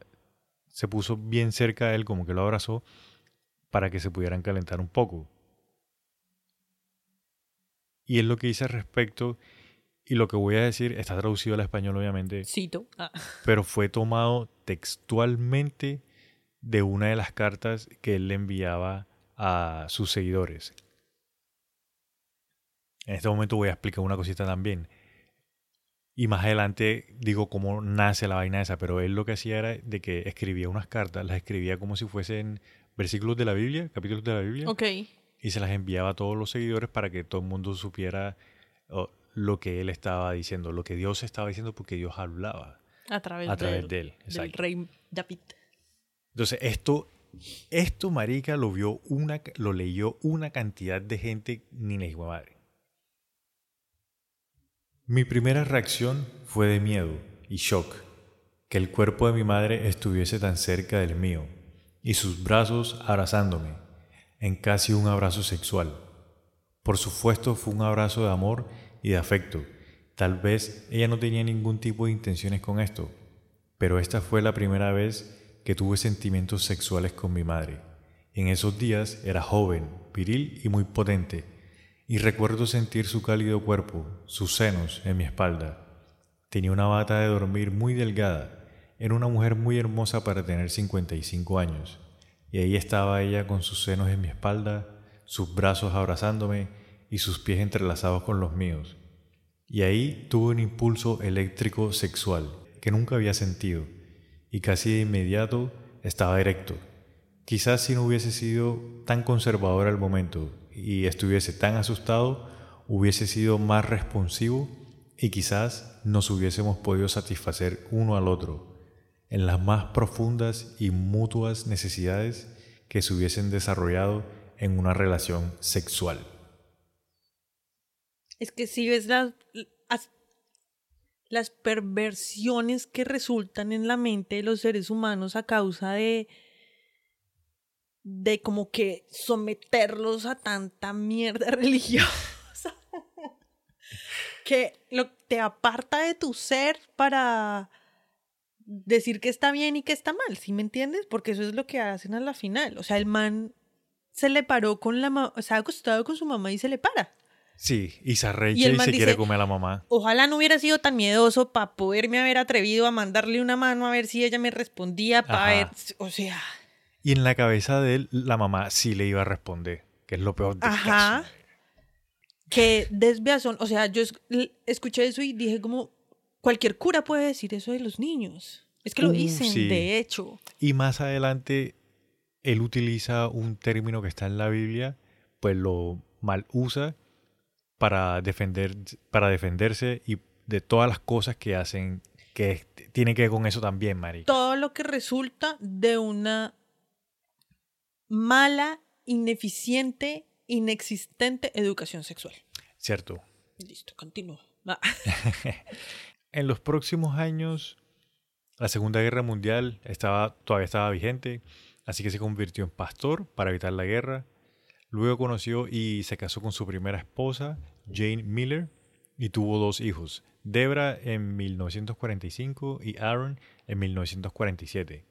se puso bien cerca de él, como que lo abrazó, para que se pudieran calentar un poco. Y es lo que dice al respecto, y lo que voy a decir está traducido al español obviamente, Cito. Ah, pero fue tomado textualmente de una de las cartas que él le enviaba a sus seguidores. En este momento voy a explicar una cosita también. Y más adelante digo cómo nace la vaina esa, pero él lo que hacía era de que escribía unas cartas, las escribía como si fuesen versículos de la Biblia, capítulos de la Biblia, ok. y se las enviaba a todos los seguidores para que todo el mundo supiera oh, lo que él estaba diciendo, lo que Dios estaba diciendo, porque Dios hablaba A través, a través del, de él. del Exacto. rey David. Entonces, esto, esto, marica, lo vio una, lo leyó una cantidad de gente ni la de madre. Mi primera reacción fue de miedo y shock, que el cuerpo de mi madre estuviese tan cerca del mío y sus brazos abrazándome, en casi un abrazo sexual. Por supuesto fue un abrazo de amor y de afecto. Tal vez ella no tenía ningún tipo de intenciones con esto, pero esta fue la primera vez que tuve sentimientos sexuales con mi madre. En esos días era joven, viril y muy potente, y recuerdo sentir su cálido cuerpo, sus senos en mi espalda. Tenía una bata de dormir muy delgada, era una mujer muy hermosa para tener 55 años, y ahí estaba ella con sus senos en mi espalda, sus brazos abrazándome y sus pies entrelazados con los míos. Y ahí tuve un impulso eléctrico sexual que nunca había sentido, y casi de inmediato estaba erecto. Quizás si no hubiese sido tan conservador al momento y estuviese tan asustado, hubiese sido más responsivo y quizás nos hubiésemos podido satisfacer uno al otro en las más profundas y mutuas necesidades que se hubiesen desarrollado en una relación sexual. Es que si ves las, las perversiones que resultan en la mente de los seres humanos a causa de de como que someterlos a tanta mierda religiosa que lo, te aparta de tu ser para decir que está bien y que está mal, ¿sí me entiendes? Porque eso es lo que hacen a la final. O sea, el man se le paró con la mamá, se ha acostado con su mamá y se le para. Sí, y se arrecha y, se quiere comer a la mamá. Ojalá no hubiera sido tan miedoso para poderme haber atrevido a mandarle una mano a ver si ella me respondía, para ver, o sea... Y en la cabeza de él, la mamá sí le iba a responder, que es lo peor del Ajá. Caso. Qué desviación. O sea, yo escuché eso y dije como, cualquier cura puede decir eso de los niños. Es que lo uh, dicen, de hecho. Y más adelante, él utiliza un término que está en la Biblia, pues lo mal usa para, defender, para defenderse y de todas las cosas que hacen que tiene que ver con eso también, Mari. Todo lo que resulta de una mala, ineficiente, inexistente educación sexual. Cierto. Listo, continúa. en los próximos años, la Segunda Guerra Mundial estaba, todavía estaba vigente, así que se convirtió en pastor para evitar la guerra. Luego conoció y se casó con su primera esposa, Jane Miller, y tuvo dos hijos, Debra en 1945 y Aaron en 1947.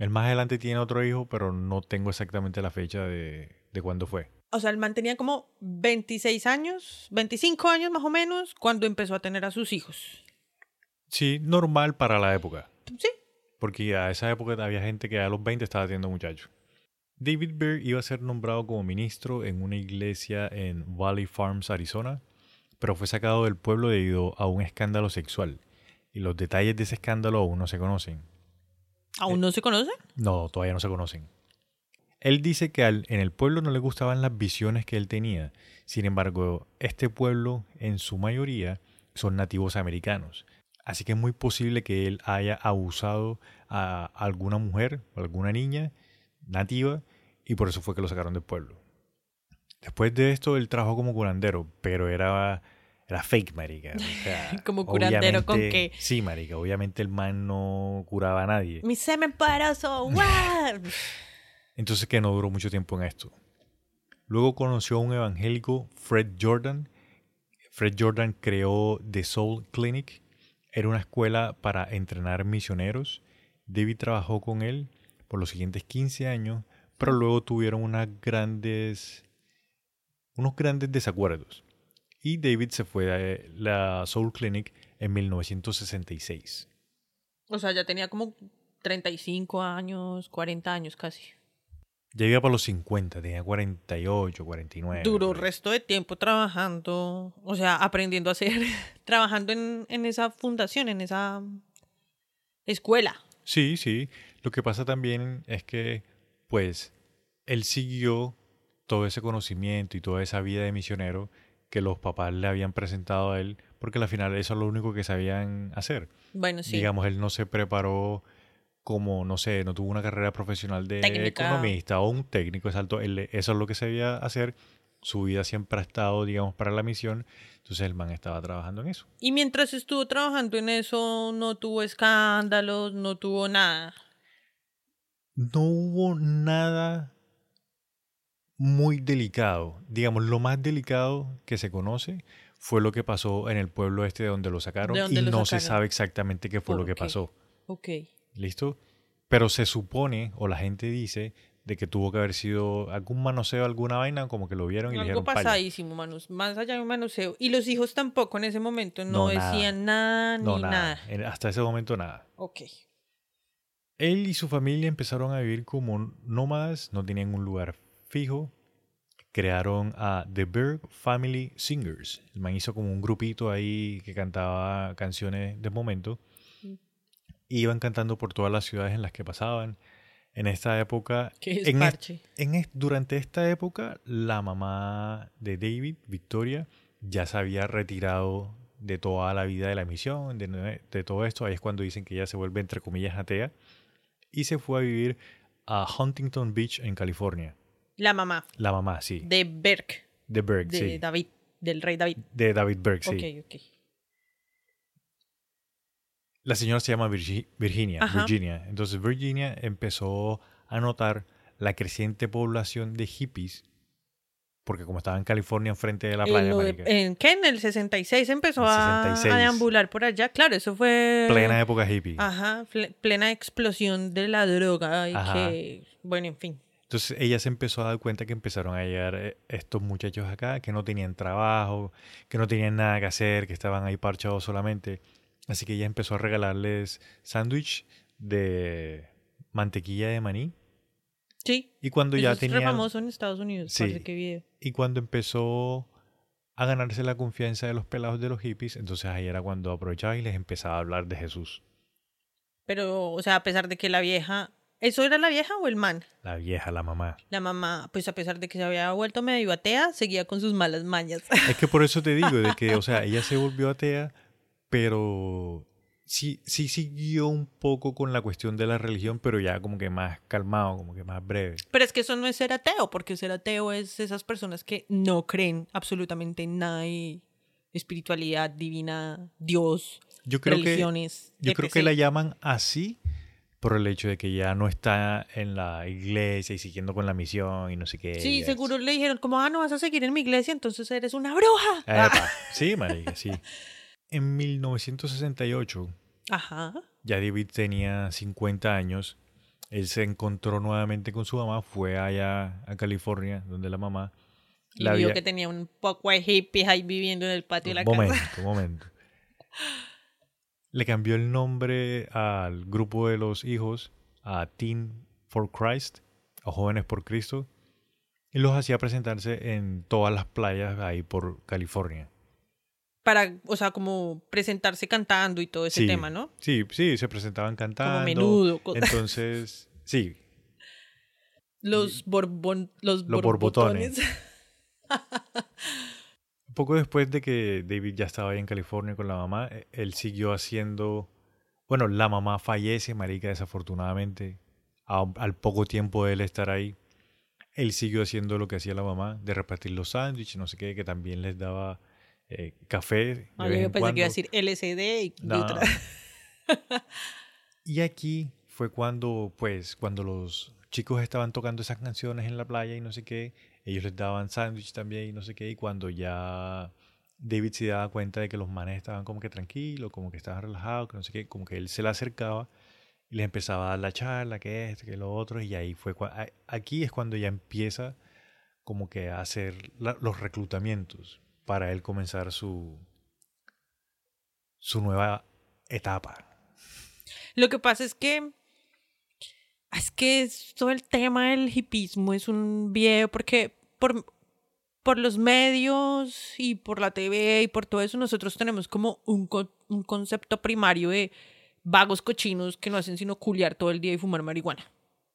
El más adelante tiene otro hijo, pero no tengo exactamente la fecha de, de cuándo fue. O sea, el man tenía como 26 años, 25 años más o menos, cuando empezó a tener a sus hijos. Sí, normal para la época. Sí. Porque a esa época había gente que a los 20 estaba teniendo muchachos. David Bear iba a ser nombrado como ministro en una iglesia en Valley Farms, Arizona, pero fue sacado del pueblo debido a un escándalo sexual. Y los detalles de ese escándalo aún no se conocen. ¿Aún no se conocen? No, todavía no se conocen. Él dice que al, en el pueblo no le gustaban las visiones que él tenía. Sin embargo, este pueblo, en su mayoría, son nativos americanos. Así que es muy posible que él haya abusado a alguna mujer o alguna niña nativa y por eso fue que lo sacaron del pueblo. Después de esto, él trabajó como curandero, pero era era fake, marica. Como curandero con qué. Sí, marica. Obviamente el man no curaba a nadie. Mi semen parazo. Entonces que no duró mucho tiempo en esto. Luego conoció a un evangélico, Fred Jordan. Fred Jordan creó The Soul Clinic. Era una escuela para entrenar misioneros. David trabajó con él por los siguientes 15 años, pero luego tuvieron unas grandes, unos grandes desacuerdos y David se fue a la Soul Clinic en 1966. O sea, ya tenía como 35 años, 40 años casi. Ya iba para los 50, tenía 48, 49. Duró resto de tiempo trabajando, o sea, aprendiendo a hacer, trabajando en, en esa fundación, en esa escuela. Sí, sí. Lo que pasa también es que, pues, él siguió todo ese conocimiento y toda esa vida de misionero que los papás le habían presentado a él, porque al final eso es lo único que sabían hacer. Bueno, sí. Digamos, él no se preparó como, no sé, no tuvo una carrera profesional de economista o un técnico, exacto. Él, eso es lo que sabía hacer. Su vida siempre ha estado, digamos, para la misión. Entonces el man estaba trabajando en eso. Y mientras estuvo trabajando en eso, no tuvo escándalos, no tuvo nada. No hubo nada muy delicado. Digamos, lo más delicado que se conoce fue lo que pasó en el pueblo este de donde lo sacaron y no se sabe exactamente qué fue lo que pasó. Ok. ¿Listo? Pero se supone, o la gente dice, de que tuvo que haber sido algún manoseo, alguna vaina, como que lo vieron y Algo le dijeron pasadísimo, manos, más allá de un manoseo. Y los hijos tampoco en ese momento no, decían nada, ni nada. Hasta ese momento nada. Ok. Él y su familia empezaron a vivir como nómadas, no tenían un lugar fijo, crearon a The Berg Family Singers. El man hizo como un grupito ahí que cantaba canciones de momento. Mm. Iban cantando por todas las ciudades en las que pasaban. En esta época, en, durante esta época, la mamá de David, Victoria, ya se había retirado de toda la vida de la misión, de, de todo esto. Ahí es cuando dicen que ella se vuelve, entre comillas, atea. Y se fue a vivir a Huntington Beach, en California. La mamá. La mamá, sí. De Berg. De Berg, de sí. David. Del rey David. De David Berg, sí. Ok, ok. La señora se llama Virgi- Virginia, Ajá. Virginia. Entonces Virginia empezó a notar la creciente población de hippies, porque como estaba en California enfrente de la playa, de- ¿En qué? En el 66 empezó a- 66. a deambular por allá. Claro, eso fue... plena época hippie. Ajá, ple- plena explosión de la droga y Ajá. que... Bueno, en fin. Entonces ella se empezó a dar cuenta que empezaron a llegar eh, estos muchachos acá, que no tenían trabajo, que no tenían nada que hacer, que estaban ahí parchados solamente. Así que ella empezó a regalarles sándwich de mantequilla de maní. Sí. Y cuando eso ya es tenía... famoso en Estados Unidos. Sí. que video. Y cuando empezó a ganarse la confianza de los pelados de los hippies, entonces ahí era cuando aprovechaba y les empezaba a hablar de Jesús. Pero, o sea, a pesar de que la vieja... ¿Eso era la vieja o el man? La vieja, la mamá. La mamá, pues a pesar de que se había vuelto medio atea, seguía con sus malas mañas. Es que por eso te digo, de que, o sea, ella se volvió atea, pero sí, sí siguió un poco con la cuestión de la religión, pero ya como que más calmado, como que más breve. Pero es que eso no es ser ateo, porque ser ateo es esas personas que no creen absolutamente en nada y espiritualidad divina, Dios, Yo creo que, religiones. yo creo que la llaman así por el hecho de que ya no está en la iglesia y siguiendo con la misión y no sé qué. Sí, seguro le dijeron como, ah, no vas a seguir en mi iglesia, entonces eres una bruja. Epa, Sí, marica, sí. En 1968, Ajá. ya David tenía 50 años. Él se encontró nuevamente con su mamá, fue allá a California, donde la mamá Y la vio había- que tenía un poco de hippies ahí viviendo en el patio de la un momento, casa. un momento. Le cambió el nombre al grupo de los hijos a Teen for Christ, a Jóvenes por Cristo, y los hacía presentarse en todas las playas ahí por California. Para, o sea, como presentarse cantando y todo ese Sí, tema, ¿no? Sí, sí, se presentaban cantando. menudo, co- Entonces, sí, Los borbon, los, Los borbotones. poco después de que David ya estaba ahí en California con la mamá, eh, él siguió haciendo, bueno, la mamá fallece, marica, desafortunadamente, a- al poco tiempo de él estar ahí. Él siguió haciendo lo que hacía la mamá, de repartir los sándwiches, no sé qué, que también les daba eh, café. Ah, yo en pensé que iba a cuando. decir LSD y otra. Y aquí fue cuando, pues, cuando los chicos estaban tocando esas canciones en la playa y no sé qué, ellos les daban sándwich también y no sé qué, y cuando ya David se daba cuenta de que los manes estaban como que tranquilos, como que estaban relajados, que no sé qué, como que él se le acercaba y les empezaba a dar la charla, que esto, que lo otro, y ahí fue, aquí es cuando ya empieza como que a hacer los reclutamientos para él comenzar su, su nueva etapa. Lo que pasa es que es que todo el tema del hipismo es un video porque por, por los medios y por la TV y por todo eso nosotros tenemos como un, un concepto primario de vagos cochinos que no hacen sino culiar todo el día y fumar marihuana,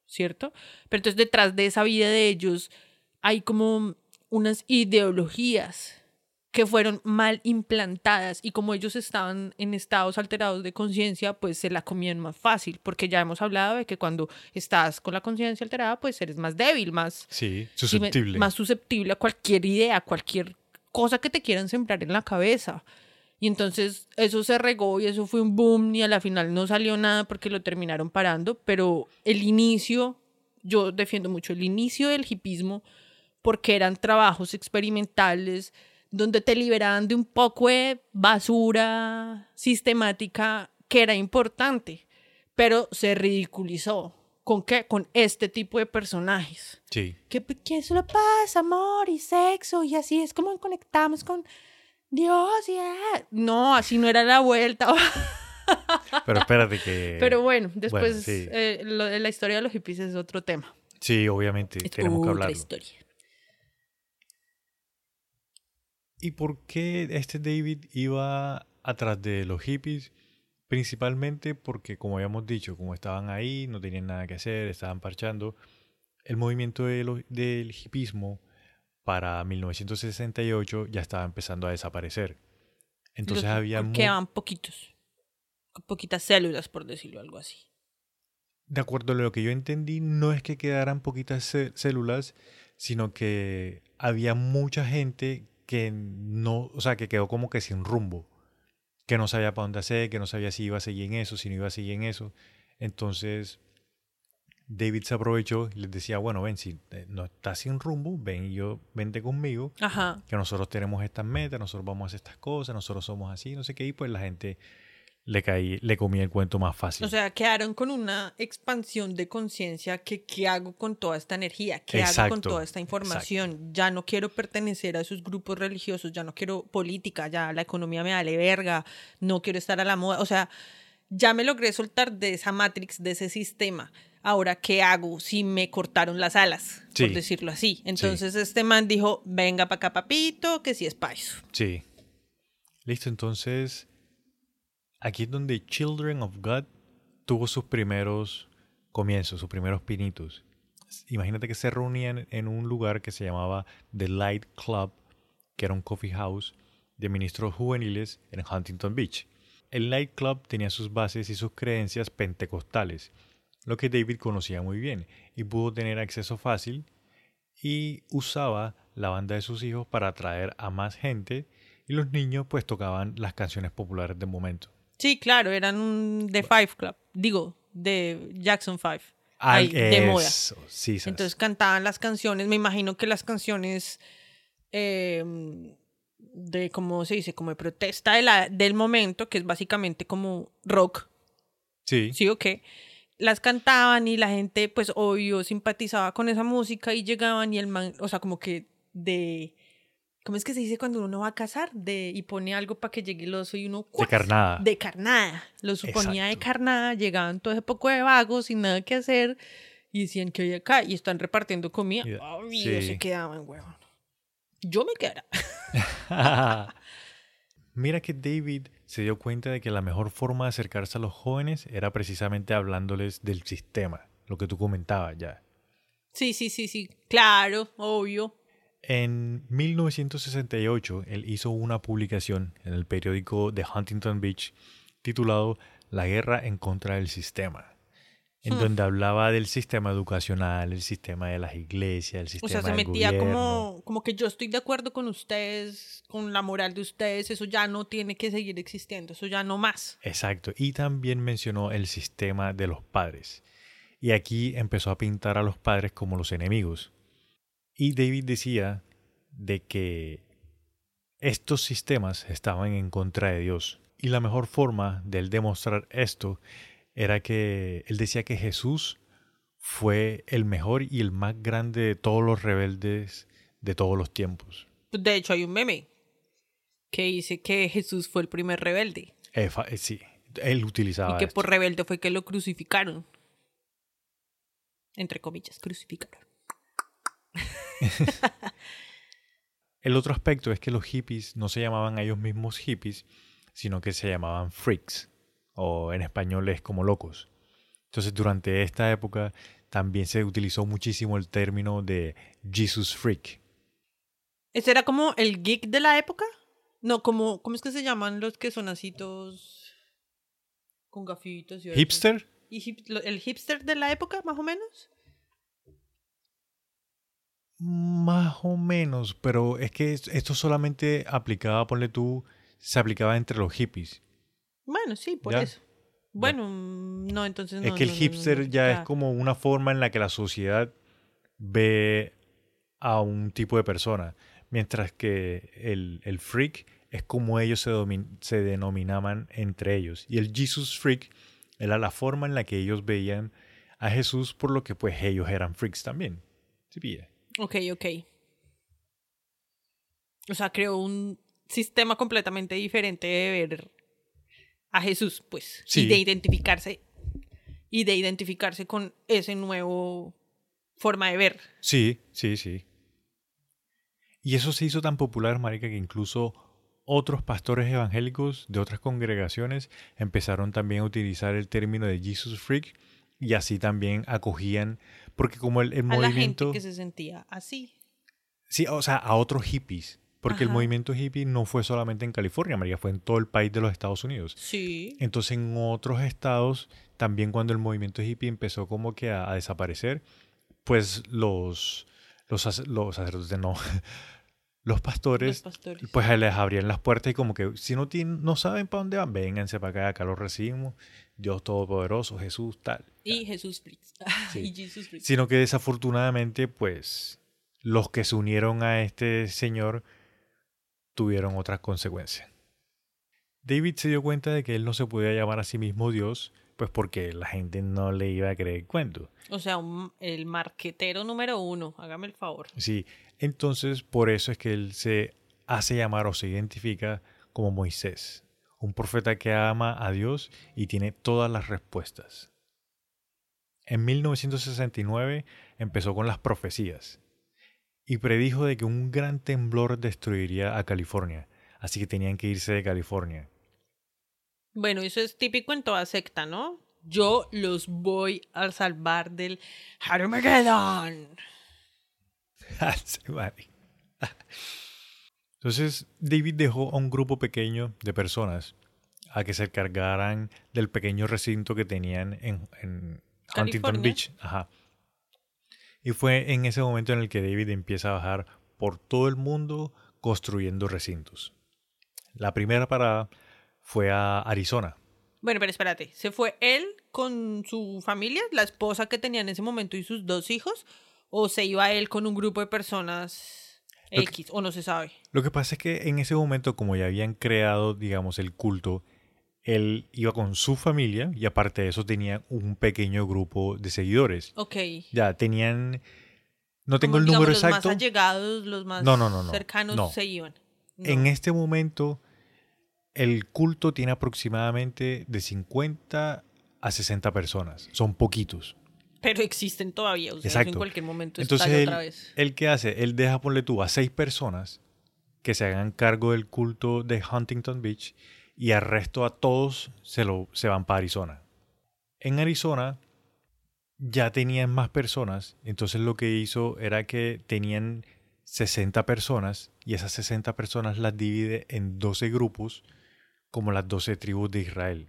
¿cierto? Pero entonces detrás de esa vida de ellos hay como unas ideologías que fueron mal implantadas y como ellos estaban en estados alterados de conciencia, pues se la comían más fácil, porque ya hemos hablado de que cuando estás con la conciencia alterada, pues eres más débil, más Sí, susceptible. más susceptible a cualquier idea, a cualquier cosa que te quieran sembrar en la cabeza. Y entonces eso se regó y eso fue un boom y a la final no salió nada porque lo terminaron parando, pero el inicio, yo defiendo mucho el inicio del hipismo porque eran trabajos experimentales donde te liberaban de un poco de basura sistemática que era importante, pero se ridiculizó. ¿Con qué? Con este tipo de personajes. Sí. Que, que solo pasa amor y sexo y así es como conectamos con Dios y... ah. No, así no era la vuelta. Pero espérate que. Pero bueno, después sí. eh, lo la historia de los hippies es otro tema. Sí, obviamente, Es tenemos que otra hablarlo. historia. ¿Y por qué este David iba atrás de los hippies? Principalmente porque, como habíamos dicho, como estaban ahí, no tenían nada que hacer, estaban parchando. El movimiento de lo- del hippismo para 1968 ya estaba empezando a desaparecer. Entonces Los- había... Quedaban poquitos. Poquitas células, por decirlo algo así. De acuerdo a lo que yo entendí, no es que quedaran poquitas cé- células, sino que había mucha gente que no, o sea, que quedó como que sin rumbo, que no sabía para dónde hacer, que no sabía si iba a seguir en eso, si no iba a seguir en eso. Entonces, David se aprovechó y les decía, bueno, ven, si eh, no estás sin rumbo, ven y yo, vente conmigo, Ajá. que nosotros tenemos estas metas, nosotros vamos a hacer estas cosas, nosotros somos así, no sé qué, y pues la gente le caí, le comía el cuento más fácil. O sea, quedaron con una expansión de conciencia que qué hago con toda esta energía, qué hago con toda esta información. Ya no quiero pertenecer a esos grupos religiosos, ya no quiero política, ya la economía me vale verga, no quiero estar a la moda. O sea, ya me logré soltar de esa matrix, de ese sistema. Ahora, ¿qué hago si me cortaron las alas? Por Sí. decirlo así. Entonces este man dijo, venga para acá, papito, que si es paiso. Sí. Listo, entonces aquí es donde Children of God tuvo sus primeros comienzos, sus primeros pinitos. Imagínate que se reunían en un lugar que se llamaba The Light Club, que era un coffee house de ministros juveniles en Huntington Beach. El Light Club tenía sus bases y sus creencias pentecostales, lo que David conocía muy bien y pudo tener acceso fácil y usaba la banda de sus hijos para atraer a más gente y los niños pues tocaban las canciones populares del momento. Sí, claro, eran un The Five Club, digo, de Jackson Five. Al- ahí, de moda. sí. Entonces cantaban las canciones, me imagino que las canciones eh, de, ¿cómo se dice? Como de protesta de la, del momento, que es básicamente como rock, sí, ¿sí o qué? Las cantaban y la gente, pues, obvio, simpatizaba con esa música y llegaban y el man, o sea, como que de... ¿Cómo es que se dice cuando uno va a casar? De, y pone algo para que llegue el oso y uno... de ¡cuac! carnada. De carnada. Lo suponía de Exacto. carnada. Llegaban todo ese poco de vagos sin nada que hacer. Y decían que hay acá. Y están repartiendo comida. Y- Obvio, sí. se quedaban, huevón. Yo me quedara. Mira que David se dio cuenta de que la mejor forma de acercarse a los jóvenes era precisamente hablándoles del sistema, lo que tú comentabas ya. Sí, sí, sí, sí. Claro, obvio. En 1968, él hizo una publicación en el periódico de Huntington Beach titulado La guerra en contra del sistema, en Hmm. donde hablaba del sistema educacional, el sistema de las iglesias, el O sistema sea, se del metía gobierno. como, como que yo estoy de acuerdo con ustedes, con la moral de ustedes. Eso ya no tiene que seguir existiendo. Eso ya no más. Exacto, y también mencionó el sistema de los padres. Y aquí empezó a pintar a los padres como los enemigos. Y David decía de que estos sistemas estaban en contra de Dios. Y la mejor forma de él demostrar esto era que él decía que Jesús fue el mejor y el más grande de todos los rebeldes de todos los tiempos. De hecho, hay un meme que dice que Jesús fue el primer rebelde. Eh, fa- eh, sí, él utilizaba Y que esto. por rebelde fue que lo crucificaron. Entre comillas, crucificaron. El otro aspecto es que los hippies no se llamaban a ellos mismos hippies, sino que se llamaban freaks, o en español es como locos. Entonces durante esta época también se utilizó muchísimo el término de Jesus Freak. ¿Ese era como el geek de la época? No, como, ¿cómo es que se llaman los que son así todos con gafitos y? ¿Hipster? ¿Y hip- el hipster de la época, más o menos? Más o menos, pero es que es- esto solamente aplicaba, ponle tú, se aplicaba entre los hippies. Bueno, sí, por Ya. eso. Bueno, mm, no, entonces no. es que el no, hipster no, ya es como una forma en la que la sociedad ve a un tipo de persona, mientras que el, el freak es como ellos se, domin- se denominaban entre ellos. Y el Jesus freak era la forma en la que ellos veían a Jesús, por lo que pues ellos eran freaks también. ¿Sí pilla? Ok, ok. O sea, creó un sistema completamente diferente de ver a Jesús, pues. Sí. Y de identificarse. Y de identificarse con ese nuevo forma de ver. Sí, sí, sí. Y eso se hizo tan popular, marica, que incluso otros pastores evangélicos de otras congregaciones empezaron también a utilizar el término de Jesus Freak y así también acogían, porque como el, el A la gente movimiento... que se sentía así. Sí, o sea, a otros hippies. Porque el movimiento hippie no fue solamente en California, María, fue en todo el país de los Estados Unidos. Sí. Entonces en otros estados, también cuando el movimiento hippie empezó como que a, a desaparecer, pues los, los, los sacerdotes, no, los pastores, Los pastores. pues les abrían las puertas y como que si no, tienen, no saben para dónde van, vénganse para acá, acá los recibimos, Dios Todopoderoso, Jesús, tal. Y Jesús Fritz. Sí. y Jesus Fritz. Sino que desafortunadamente, pues los que se unieron a este señor tuvieron otras consecuencias. David se dio cuenta de que él no se podía llamar a sí mismo Dios, pues porque la gente no le iba a creer el cuento. O sea, un- el marquetero número uno. Hágame el favor. Sí, entonces por eso es que él se hace llamar o se identifica como Moisés, un profeta que ama a Dios y tiene todas las respuestas. En 1969 empezó con las profecías y predijo de que un gran temblor destruiría a California, así que tenían que irse de California. Bueno, eso es típico en toda secta, ¿no? Yo los voy a salvar del Armageddon. Vale. Entonces, David dejó a un grupo pequeño de personas a que se encargaran del pequeño recinto que tenían en, en Huntington. Beach. Ajá. Y fue en ese momento en el que David empieza a bajar por todo el mundo construyendo recintos. La primera parada fue a Arizona. Bueno, pero espérate, ¿se fue él con su familia, la esposa que tenía en ese momento y sus dos hijos? ¿O se iba él con un grupo de personas que- X? ¿O no se sabe? Lo que pasa es que en ese momento, como ya habían creado, digamos, el culto, él iba con su familia y aparte de eso tenía un pequeño grupo de seguidores. Ok. Ya tenían... No tengo Como, el digamos, número los exacto. más allegados, los más No, no, no, no, cercanos no. se iban. En este momento, el culto tiene aproximadamente de 50 a 60 personas. Son poquitos. Pero existen todavía, o sea, Exacto. en cualquier momento Entonces, él, otra vez. él qué hace? Él deja, ponle tú, a seis personas que se hagan cargo del culto de Huntington Beach y al resto a todos se, lo, se van para Arizona. En Arizona ya tenían más personas, entonces lo que hizo era que tenían 60 personas y esas 60 personas las divide en 12 grupos como las 12 tribus de Israel.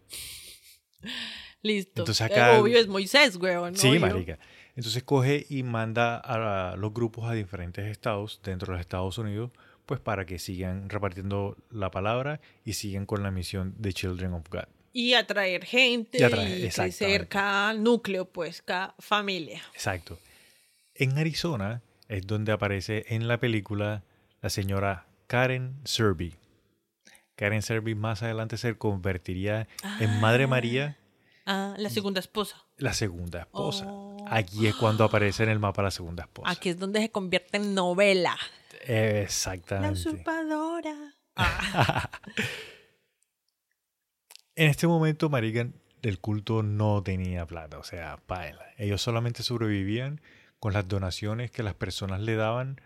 Listo. entonces Eh, acá- Obvio es Moisés, weón. Sí, obvio. marica. Entonces coge y manda a los grupos a diferentes estados dentro de los Estados Unidos, pues para que sigan repartiendo la palabra y sigan con la misión de Children of God. Y atraer gente Y atraer, y crecer cada núcleo, pues, cada familia. Exacto. En Arizona es donde aparece en la película la señora Karen Serby. Karen Serby más adelante se convertiría en Madre María, Ah, la segunda esposa. la segunda esposa. Oh. Aquí es cuando aparece en el mapa la segunda esposa. Aquí es donde se convierte en novela. La Exactamente. usurpadora. En este momento, Marigan, el culto no tenía plata, o sea, paela. Ellos solamente sobrevivían con las donaciones que las personas le daban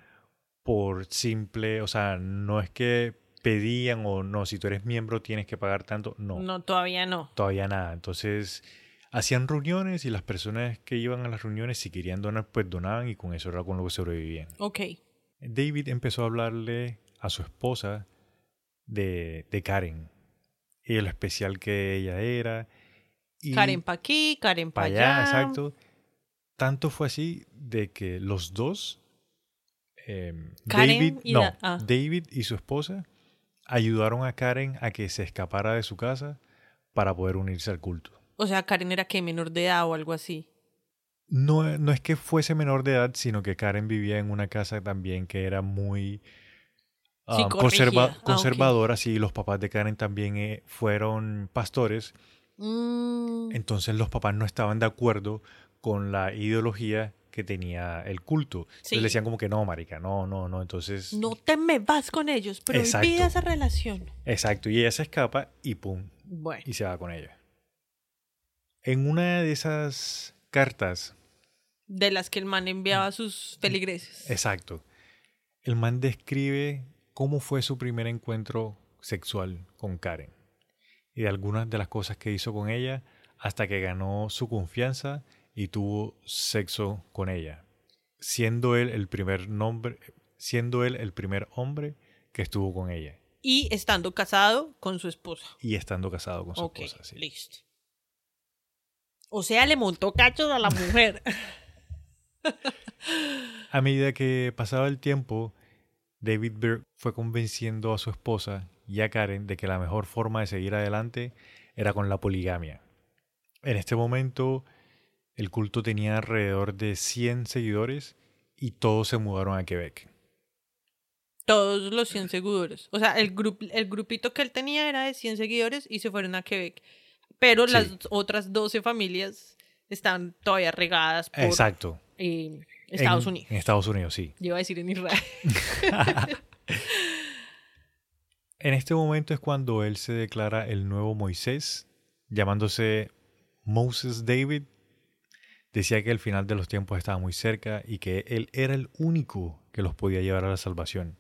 por simple, o sea, no es que pedían o no, si tú eres miembro tienes que pagar tanto, no, No, todavía no. todavía nada. Entonces, hacían reuniones y las personas que iban a las reuniones, si querían donar, pues donaban y con eso era con lo que sobrevivían. Ok. David empezó a hablarle a su esposa de, de Karen y lo especial que ella era. Y Karen pa' aquí, Karen pa' allá. allá, exacto. Tanto fue así de que los dos, Karen David, no, ah. David y su esposa ayudaron a Karen a que se escapara de su casa para poder unirse al culto. O sea, Karen era que menor de edad o algo así. No, no es que fuese menor de edad, sino que Karen vivía en una casa también que era muy ah, Sí, conserva-. Ah, conservadora. Sí, los papás de Karen también eh, fueron pastores. Mm, Entonces los papás no estaban de acuerdo con la ideología que tenía el culto. Entonces Sí. le decían como que no, marica, no, no, no. Entonces, no te me vas con ellos, prohibida Exacto. esa relación. exacto. Y ella se escapa y pum, Bueno. y se va con ella. En una de esas cartas De las que el man enviaba a sus feligreses. Exacto. El man describe cómo fue su primer encuentro sexual con Karen y de algunas de las cosas que hizo con ella hasta que ganó su confianza y tuvo sexo con ella, siendo él el primer nombre, siendo él el primer hombre que estuvo con ella Y estando casado con su esposa. y estando casado con su ok, esposa. sí. listo. O sea, le montó cachos a la mujer. A medida que pasaba el tiempo, David Berg fue convenciendo a su esposa y a Karen de que la mejor forma de seguir adelante era con la poligamia. En este momento, el culto tenía alrededor de 100 seguidores y todos se mudaron a Quebec. Todos los 100 seguidores. O sea, el, grup, el grupito que él tenía era de 100 seguidores y se fueron a Quebec. Pero Sí. las otras 12 familias están todavía regadas por Exacto. eh, Estados En- Unidos. En Estados Unidos, sí. Yo iba a decir en Israel. En este momento es cuando él se declara el nuevo Moisés, llamándose Moses David. Decía que el final de los tiempos estaba muy cerca y que él era el único que los podía llevar a la salvación.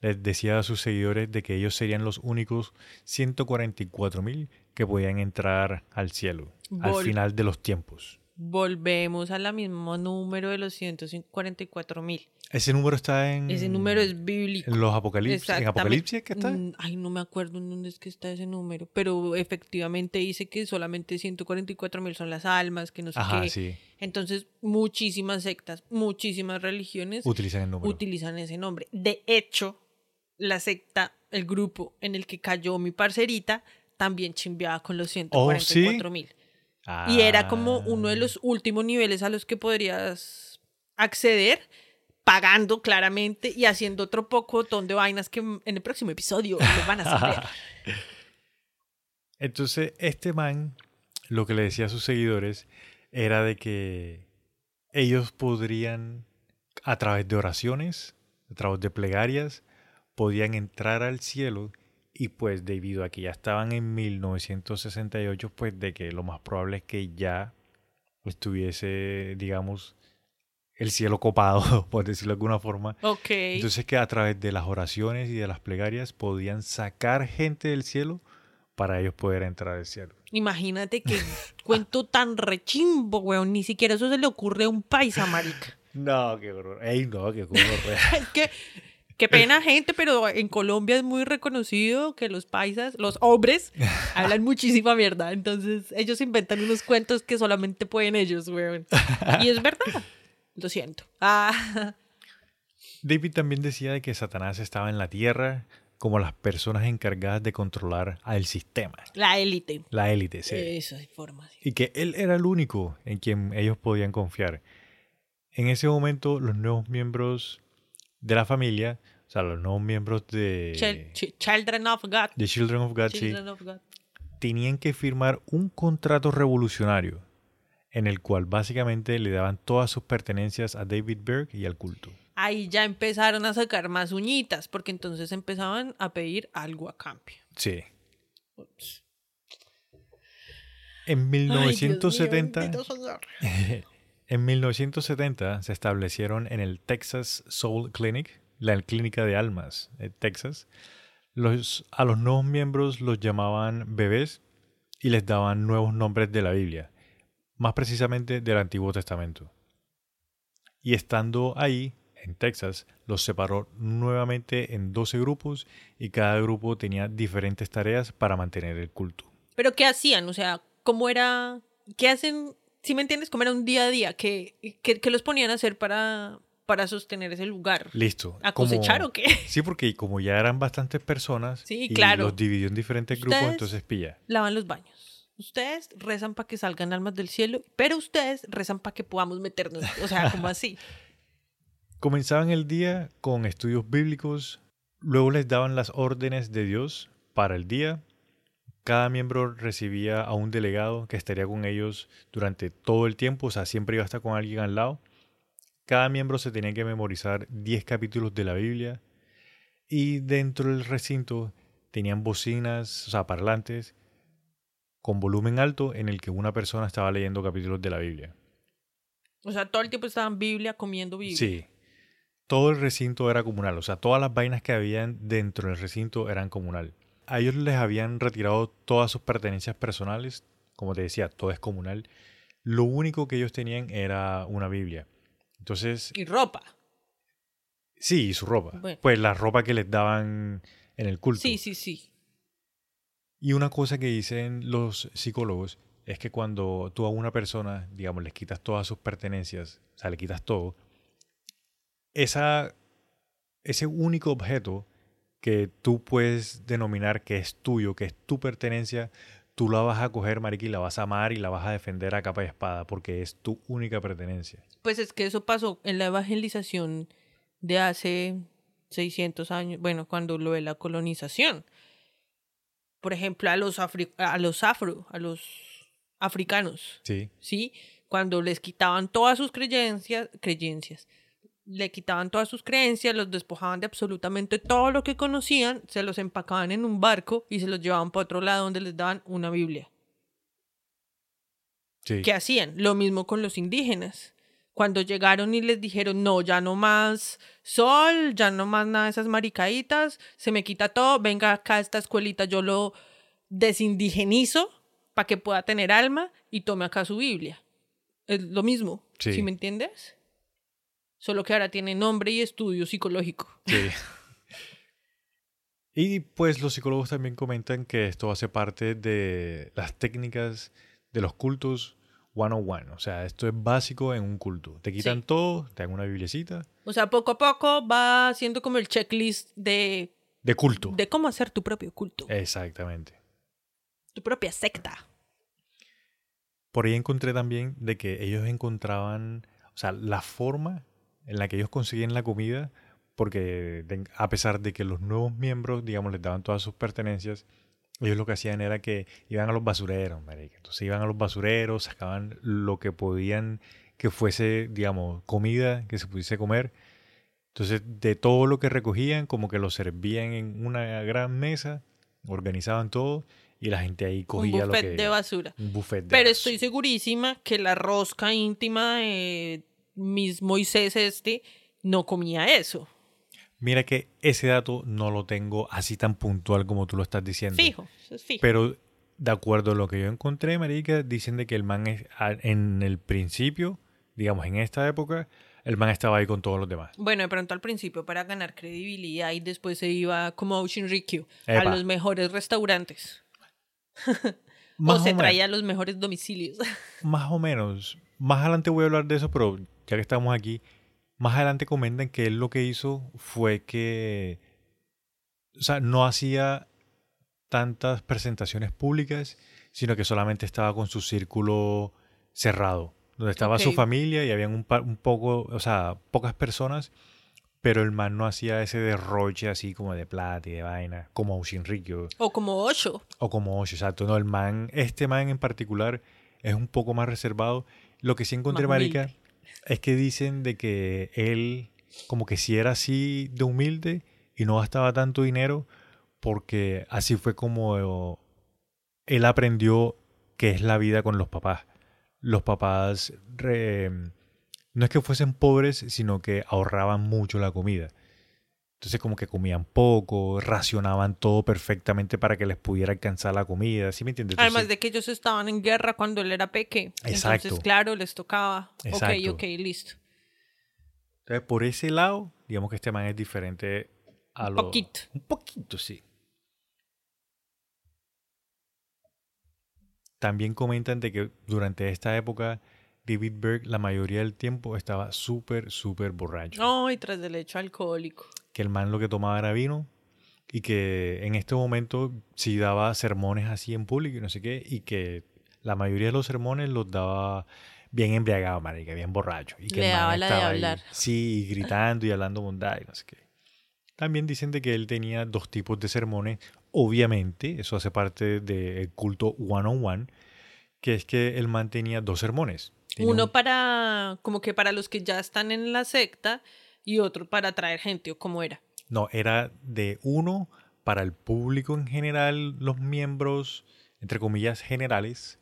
Les decía a sus seguidores de que ellos serían los únicos 144 mil que podían entrar al cielo al final de los tiempos. Volvemos a la mismo número de los 144 mil. Ese número está en, Ese número es bíblico. en los apocalipsis. ¿En. Apocalipsis que está? Mm, Ay, no me acuerdo en dónde es que está ese número, pero efectivamente dice que solamente 144 mil son las almas, que no sé Ajá, qué. sí. Entonces, muchísimas sectas, muchísimas religiones Utilizan el número. utilizan ese nombre. De hecho, la secta, el grupo en el que cayó mi parcerita, también chimbeaba con los 144 mil. Y era como uno de Ah. los últimos niveles a los que podrías acceder, pagando claramente y haciendo otro pocotón de vainas que en el próximo episodio les van a saber. Entonces, este man lo que le decía a sus seguidores era de que ellos podrían, a través de oraciones, a través de plegarias, podían entrar al cielo y pues debido a que ya estaban en 1968, pues de que lo más probable es que ya estuviese, digamos, el cielo copado, por decirlo de alguna forma. Ok. Entonces que a través de las oraciones y de las plegarias podían sacar gente del cielo para ellos poder entrar al cielo. Imagínate que cuento tan rechimbo, weón. Ni siquiera eso se le ocurre a un paisa, marica. No, qué horror. Ey, no, qué horror. Es que, qué pena, gente, pero en Colombia es muy reconocido que los paisas, los hombres, hablan muchísima mierda. Entonces, ellos inventan unos cuentos que solamente pueden ellos, weón. Y es verdad. Lo siento. Ah, David también decía de que Satanás estaba en la tierra como las personas encargadas de controlar al sistema, la élite. la élite, sí. Esa información. Y que él era el único en quien ellos podían confiar. En ese momento, los nuevos miembros de la familia, o sea, los nuevos miembros de, Chil- chi- Children of God. de Children of God, sí, Children of God. tenían que firmar un contrato revolucionario en el cual básicamente le daban todas sus pertenencias a David Berg y al culto. Ahí ya empezaron a sacar más uñitas, porque entonces empezaban a pedir algo a cambio. Sí. En Ay, Dios mío, 1970. en 1970 se establecieron en el Texas Soul Clinic, la clínica de almas de Texas. Los, a los nuevos miembros los llamaban bebés y les daban nuevos nombres de la Biblia, más precisamente del Antiguo Testamento. Y estando ahí, en Texas, los separó nuevamente en 12 grupos y cada grupo tenía diferentes tareas para mantener el culto. Pero ¿qué hacían? O sea, ¿cómo era? ¿Qué hacen? Si me entiendes, ¿cómo era un día a día? ¿Qué, qué, qué los ponían a hacer para, para sostener ese lugar? Listo. ¿A Como- cosechar o qué? Sí, porque como ya eran bastantes personas Sí, y claro. los dividió en diferentes grupos, entonces pilla. Lavan los baños. Ustedes rezan para que salgan almas del cielo, pero ustedes rezan para que podamos meternos. O sea, como así. Comenzaban el día con estudios bíblicos, luego les daban las órdenes de Dios para el día. Cada miembro recibía a un delegado que estaría con ellos durante todo el tiempo, o sea, siempre iba a estar con alguien al lado. Cada miembro se tenía que memorizar 10 capítulos de la Biblia y dentro del recinto tenían bocinas, o sea, parlantes con volumen alto en el que una persona estaba leyendo capítulos de la Biblia. O sea, todo el tiempo estaban Biblia, comiendo Biblia. Sí. Todo el recinto era comunal, o sea, todas las vainas que habían dentro del recinto eran comunal. A ellos les habían retirado todas sus pertenencias personales, como te decía, todo es comunal. Lo único que ellos tenían era una Biblia. Entonces, Y ropa. Sí, y su ropa. Bueno. Pues la ropa que les daban en el culto. Sí, sí, sí. Y una cosa que dicen los psicólogos es que cuando tú a una persona, digamos, le quitas todas sus pertenencias, o sea, le quitas todo, esa, ese único objeto que tú puedes denominar que es tuyo, que es tu pertenencia, tú la vas a coger, marica, y la vas a amar y la vas a defender a capa y espada, porque es tu única pertenencia. Pues es que eso pasó en la evangelización de hace 600 años, bueno, cuando lo de la colonización. Por ejemplo, a los, afri- a los afro, a los africanos, Sí. ¿sí? Cuando les quitaban todas sus creencias, creencias, le quitaban todas sus creencias, los despojaban de absolutamente todo lo que conocían, se los empacaban en un barco y se los llevaban para otro lado donde les daban una Biblia. Sí. ¿Qué hacían? Lo mismo con los indígenas. Cuando llegaron y les dijeron, no, ya no más sol, ya no más nada de esas maricaditas, se me quita todo, venga acá a esta escuelita, yo lo desindigenizo para que pueda tener alma y tome acá su Biblia. Es lo mismo, Sí. ¿sí me entiendes? Solo que ahora tiene nombre y estudio psicológico. Sí. Y pues los psicólogos también comentan que esto hace parte de las técnicas de los cultos one-on-one. O sea, esto es básico en un culto. Te quitan Sí. todo, te dan una biblicita O sea, poco a poco va siendo como el checklist de, de culto. de cómo hacer tu propio culto, Exactamente. tu propia secta. Por ahí encontré también de que ellos encontraban, o sea, la forma en la que ellos conseguían la comida, porque a pesar de que los nuevos miembros, digamos, les daban todas sus pertenencias, ellos lo que hacían era que iban a los basureros, marica. Entonces iban a los basureros, sacaban lo que podían que fuese, digamos, comida que se pudiese comer. Entonces, de todo lo que recogían, como que lo servían en una gran mesa, organizaban todo y la gente ahí Un cogía lo buffet que... de basura. Un buffet de Pero basura. estoy segurísima que la rosca íntima de mis Moisés este no comía eso. Mira que ese dato no lo tengo así tan puntual como tú lo estás diciendo. Fijo, es fijo. Pero de acuerdo a lo que yo encontré, marica, dicen de que el man es- en el principio, digamos en esta época, el man estaba ahí con todos los demás. Bueno, de pronto al principio para ganar credibilidad y después se iba como a Shinrikyo, a los mejores restaurantes. Más o se traía a los mejores domicilios. Más o menos. Más adelante voy a hablar de eso, pero ya que estamos aquí, más adelante comentan que él lo que hizo fue que, o sea, no hacía tantas presentaciones públicas, sino que solamente estaba con su círculo cerrado, donde estaba su familia y habían un, pa- un poco, o sea, pocas personas, pero el man no hacía ese derroche así como de plata y de vaina, como Shinrikyo o como Osho. o como Osho, exacto. No, el man, este man en particular es un poco más reservado. Lo que sí encontré, Más marica, humilde. Es que dicen de que él como que sí era así de humilde y no gastaba tanto dinero porque así fue como él aprendió qué es la vida con los papás. Los papás no es que fuesen pobres, sino que ahorraban mucho la comida. Entonces como que comían poco, racionaban todo perfectamente para que les pudiera alcanzar la comida, ¿sí me entiendes? Además de que ellos estaban en guerra cuando él era peque. Exacto. Entonces, claro, les tocaba. Exacto. Ok, ok, listo. entonces, por ese lado, digamos que este man es diferente a Un lo... poquito. Un poquito, sí. También comentan de que durante esta época David Berg la mayoría del tiempo estaba súper, súper borracho. Ay, tras del hecho alcohólico. Que el man lo que tomaba era vino y que en este momento sí daba sermones así en público y no sé qué y que la mayoría de los sermones los daba bien embriagado, marica, bien borracho. Y que Le el man daba la de ahí, hablar. sí, gritando y hablando bondad y no sé qué. También dicen de que él tenía dos tipos de sermones. Obviamente, eso hace parte del culto one-on-one, que es que el man tenía dos sermones. Tenía Uno un- para, como que para los que ya están en la secta y otro para atraer gente, o como era. No, era de uno para el público en general, los miembros, entre comillas, generales,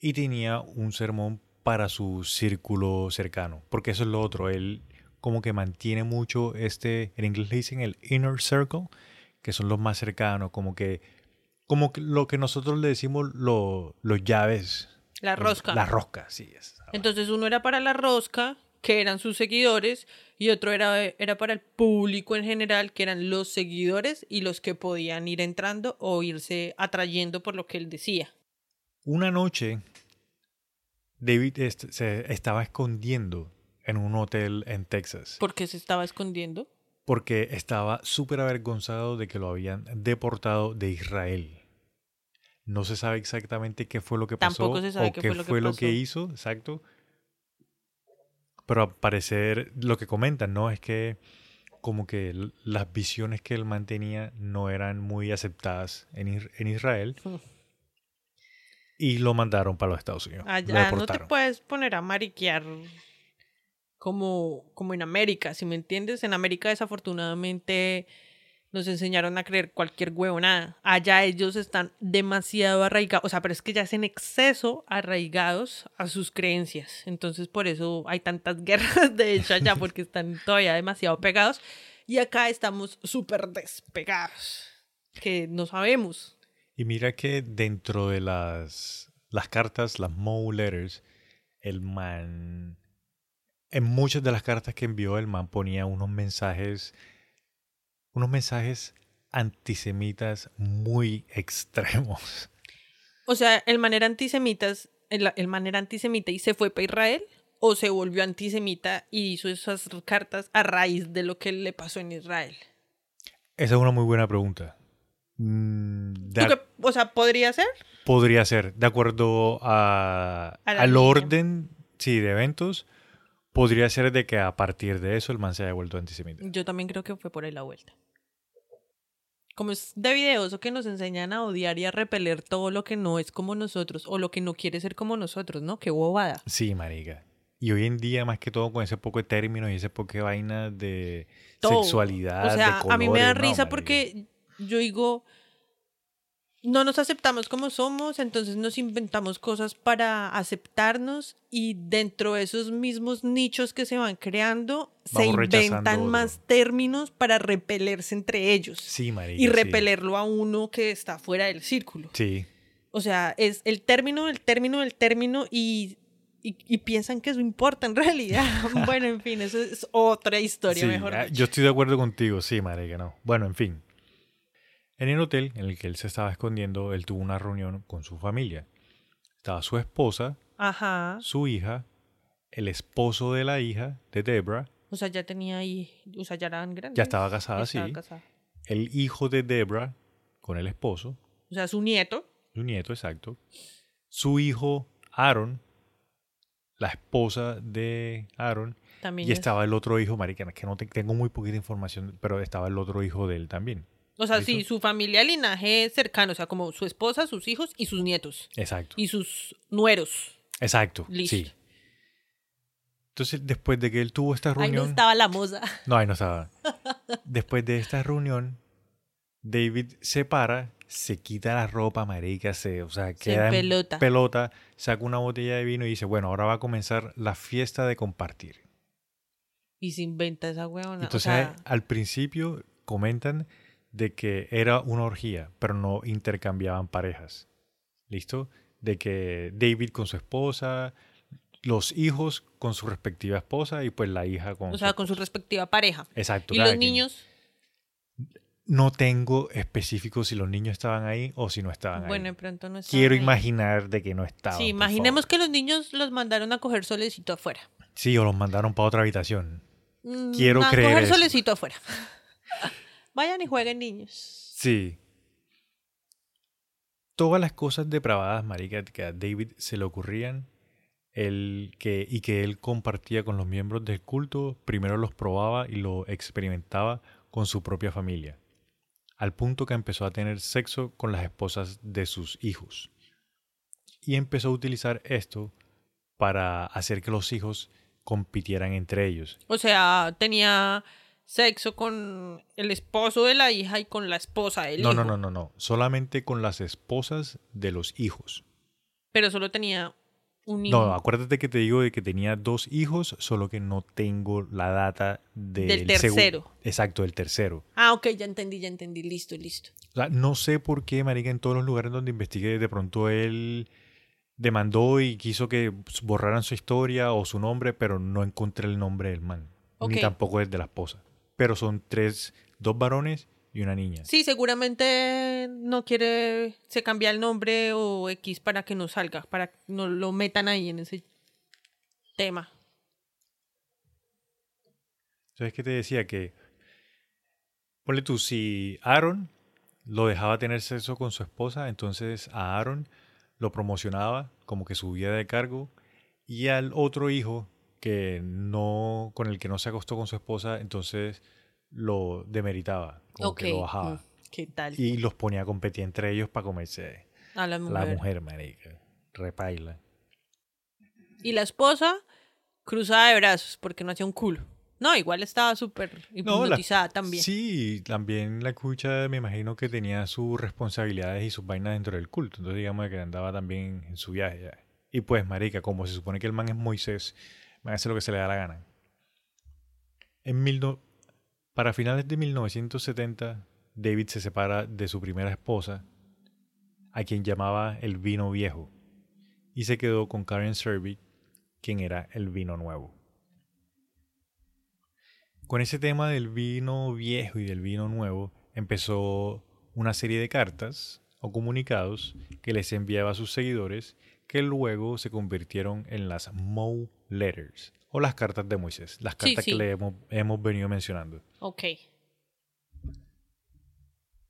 y tenía un sermón para su círculo cercano, porque eso es lo otro, él como que mantiene mucho este, en inglés le dicen el inner circle, que son los más cercanos, como que, como que lo que nosotros le decimos lo- los llaves. La rosca. La rosca, sí. Es. Entonces uno era para la rosca, que eran sus seguidores, y otro era, era para el público en general, que eran los seguidores y los que podían ir entrando o irse atrayendo por lo que él decía. Una noche, David est- se estaba escondiendo en un hotel en Texas ¿Por qué se estaba escondiendo? porque estaba súper avergonzado de que lo habían deportado de Israel. No se sabe exactamente qué fue lo que pasó Tampoco se sabe o qué fue lo que fue lo que hizo, exacto. Pero al parecer lo que comentan, ¿no? Es que como que las visiones que él mantenía no eran muy aceptadas en, Is- en Israel Mm. y lo mandaron para los Estados Unidos. Allá no te puedes poner a mariquear como, como en América, si me entiendes. En América desafortunadamente nos enseñaron a creer cualquier huevonada. Allá ellos están demasiado arraigados, o sea, pero es que ya es en exceso arraigados a sus creencias. Entonces por eso hay tantas guerras de hecho allá, porque están todavía demasiado pegados. Y acá estamos súper despegados, que no sabemos. Y mira que dentro de las, las cartas, las Moe Letters, el man, en muchas de las cartas que envió, el man ponía unos mensajes, unos mensajes antisemitas muy extremos. O sea, el man era antisemitas, el, el man era antisemita y se fue para Israel o se volvió antisemita y hizo esas cartas a raíz de lo que le pasó en Israel. Esa es una muy buena pregunta. Mm, de ¿Tú ac- qué- o sea, podría ser. podría ser, de acuerdo a, al línea. orden sí, de eventos, podría ser de que a partir de eso el man se haya vuelto antisemita. Yo también creo que fue por ahí la vuelta. Como es de videoso que nos enseñan a odiar y a repeler todo lo que no es como nosotros o lo que no quiere ser como nosotros, ¿no? Qué bobada. Sí, marica. Y hoy en día, más que todo, con ese poco de términos y ese poco de vaina de Todo. sexualidad, O sea, de a mí me da no, risa marica. porque yo digo, no nos aceptamos como somos, entonces nos inventamos cosas para aceptarnos y dentro de esos mismos nichos que se van creando, se Vamos inventan otro. más términos para repelerse entre ellos Sí, marica. y sí. repelerlo a uno que está fuera del círculo. Sí. O sea, es el término, el término, el término y, y, y piensan que eso importa en realidad. bueno, en fin, eso es otra historia, sí, mejor ah, yo estoy de acuerdo contigo, sí, marica, no. Bueno, en fin. En el hotel en el que él se estaba escondiendo, él tuvo una reunión con su familia. Estaba su esposa, Ajá. su hija, el esposo de la hija de Debra, O sea, ya tenía ahí, o sea, ya eran grandes. ya estaba casada, Ya estaba sí, casada. el hijo de Debra con el esposo, O sea, su nieto. su nieto, exacto, su hijo Aaron, la esposa de Aaron, También y es- estaba el otro hijo, marica, que no te- tengo muy poquita información, pero estaba el otro hijo de él también. O sea, sí, su familia, linaje cercano, o sea, como su esposa, sus hijos y sus nietos. Exacto. Y sus nueros. Exacto. Listo. Sí. Entonces, después de que él tuvo esta Ahí no reunión. estaba la moza. No, ahí no estaba. Después de esta reunión, David se para, se quita la ropa, marica, se, o sea, queda en pelota. pelota, saca una botella de vino y dice, bueno, ahora va a comenzar la fiesta de compartir. Y se inventa esa huevona. Entonces, o sea, al principio comentan de que era una orgía, pero no intercambiaban parejas. ¿Listo? De que David con su esposa, los hijos con su respectiva esposa y pues la hija con o sea, su con su respectiva pareja. Exacto. Y los quien. niños, No tengo específico si los niños estaban ahí o si no estaban bueno, de ahí. pronto no estaban Quiero ahí. imaginar de que no estaban. Sí, imaginemos favor. que los niños los mandaron a coger solecito afuera. Sí, o los mandaron para otra habitación. Mm, Quiero a creer coger eso. solecito afuera. Vayan y jueguen niños. Sí. Todas las cosas depravadas, marica, que a David se le ocurrían el que, y que él compartía con los miembros del culto, primero los probaba y lo experimentaba con su propia familia, al punto que empezó a tener sexo con las esposas de sus hijos. Y empezó a utilizar esto para hacer que los hijos compitieran entre ellos. O sea, tenía sexo con el esposo de la hija y con la esposa del No, hijo. no, no, no, no, solamente con las esposas de los hijos. Pero solo tenía un hijo. No, acuérdate que te digo de que tenía dos hijos, solo que no tengo la data del, Del tercero. Exacto, del tercero. Ah, ok, ya entendí, ya entendí. Listo, listo. O sea, no sé por qué, marica, en todos los lugares donde investigué, de pronto él demandó y quiso que borraran su historia o su nombre, pero no encontré el nombre del man. Ok. Ni tampoco el de la esposa. Pero son tres, dos varones y una niña. Sí, seguramente no quiere, se cambia el nombre o X para que no salga, para que no lo metan ahí en ese tema. ¿Sabes qué te decía? Que, ponle tú, si Aaron lo dejaba tener sexo con su esposa, entonces a Aaron lo promocionaba como que subía de cargo y al otro hijo que no con el que no se acostó con su esposa, entonces lo demeritaba, como que lo bajaba mm, ¿Qué tal? y los ponía a competir entre ellos para comerse A la mujer. la mujer, marica. Repaila. Y la esposa cruzada de brazos porque no hacía un culo. No, igual estaba súper No, la- hipnotizada también. Sí, también la escucha me imagino que tenía sus responsabilidades y sus vainas dentro del culto. Entonces digamos que andaba también en su viaje. ya. Y pues, marica, como se supone que el man es Moisés, van a hacer lo que se le da la gana. En Para finales de 1970, David se separa de su primera esposa, a quien llamaba el vino viejo, y se quedó con Karen Serby, quien era el vino nuevo. Con ese tema del vino viejo y del vino nuevo, empezó una serie de cartas o comunicados que les enviaba a sus seguidores que luego se convirtieron en las Mo Letters o las cartas de Moisés, las cartas sí. que le hemos, hemos venido mencionando. Ok.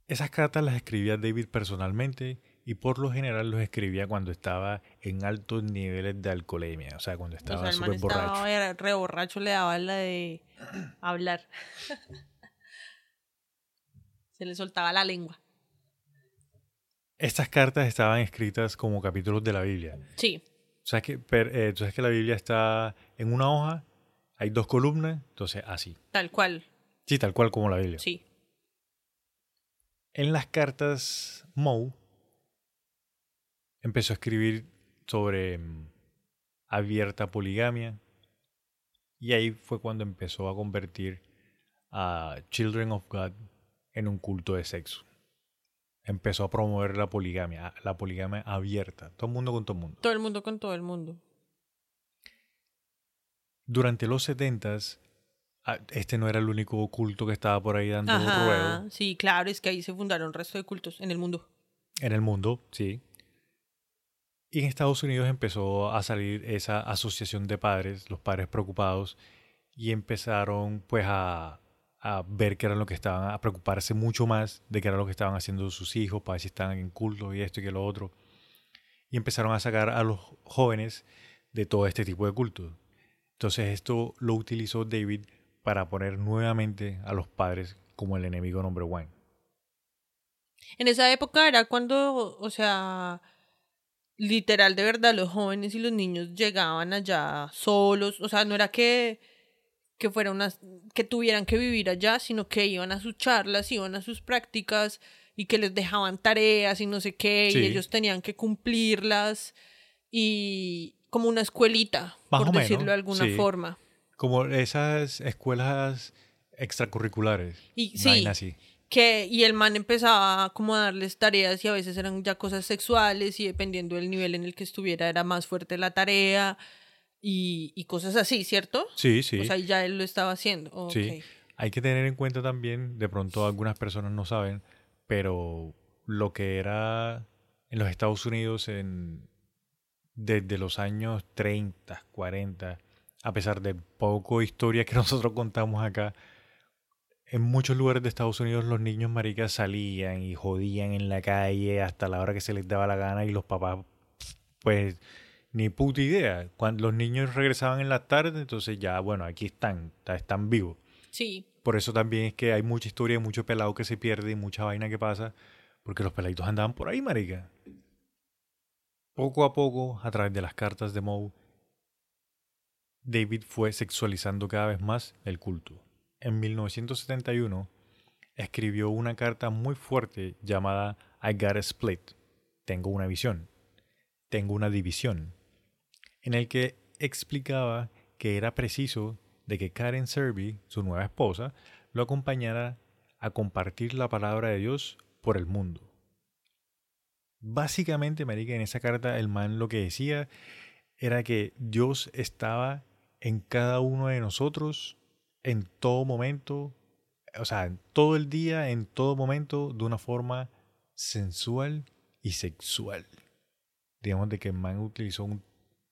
Esas cartas las escribía David personalmente y por lo general los escribía cuando estaba en altos niveles de alcoholemia, o sea, cuando estaba súper borracho. estaba era re borracho, le daba la de hablar. Se le soltaba la lengua. Estas cartas estaban escritas como capítulos de la Biblia. Sí. Sea, que, per- eh, tú sabes que la Biblia está en una hoja, hay dos columnas, entonces así. Tal cual. Sí, tal cual como la Biblia. Sí. En las cartas, Moe empezó a escribir sobre mm, abierta poligamia y ahí fue cuando empezó a convertir a Children of God en un culto de sexo. Empezó a promover la poligamia, la poligamia abierta, todo el mundo con todo el mundo. Todo el mundo con todo el mundo. Durante los setentas, ah, este no era el único culto que estaba por ahí dando Ajá. ruedo Sí, claro, es que ahí se fundaron el resto de cultos en el mundo. en el mundo, sí. Y en Estados Unidos empezó a salir esa asociación de padres, los padres preocupados, y empezaron pues a, a ver qué era lo que estaban, a preocuparse mucho más de qué era lo que estaban haciendo sus hijos, para ver si estaban en culto y esto y que lo otro. Y empezaron a sacar a los jóvenes de todo este tipo de cultos. Entonces esto lo utilizó David para poner nuevamente a los padres como el enemigo number one. En esa época era cuando, o sea, literal, de verdad, los jóvenes y los niños llegaban allá solos. O sea, no era que, que fuera unas, que tuvieran que vivir allá, sino que iban a sus charlas, iban a sus prácticas y que les dejaban tareas y no sé qué, Sí. y ellos tenían que cumplirlas y como una escuelita, Más por menos, decirlo de alguna sí. forma. Como esas escuelas extracurriculares. Y sí, así. que y el man empezaba como a darles tareas y a veces eran ya cosas sexuales y dependiendo del nivel en el que estuviera era más fuerte la tarea y, y cosas así, ¿cierto? Sí, sí. O sea, ya él lo estaba haciendo. Sí. Hay que tener en cuenta también, de pronto algunas personas no saben, pero lo que era en los Estados Unidos en, desde los años 30, 40, a pesar de poco historia que nosotros contamos acá, en muchos lugares de Estados Unidos los niños maricas salían y jodían en la calle hasta la hora que se les daba la gana y los papás, pues, ni puta idea. Cuando los niños regresaban en la tarde, entonces ya, bueno, aquí están, están vivos. Sí, Por eso también es que hay mucha historia, mucho pelado que se pierde y mucha vaina que pasa, porque los peladitos andaban por ahí, marica. Poco a poco, a través de las cartas de Moe, David fue sexualizando cada vez más el culto. En 1971 escribió una carta muy fuerte llamada I Got a Split. Tengo una visión. Tengo una división. En el que explicaba que era preciso de que Karen Serby, su nueva esposa, lo acompañara a compartir la palabra de Dios por el mundo. Básicamente, marica, en esa carta el man lo que decía era que Dios estaba en cada uno de nosotros en todo momento, o sea, en todo el día, en todo momento, de una forma sensual y sexual. Digamos de que el man utilizó un-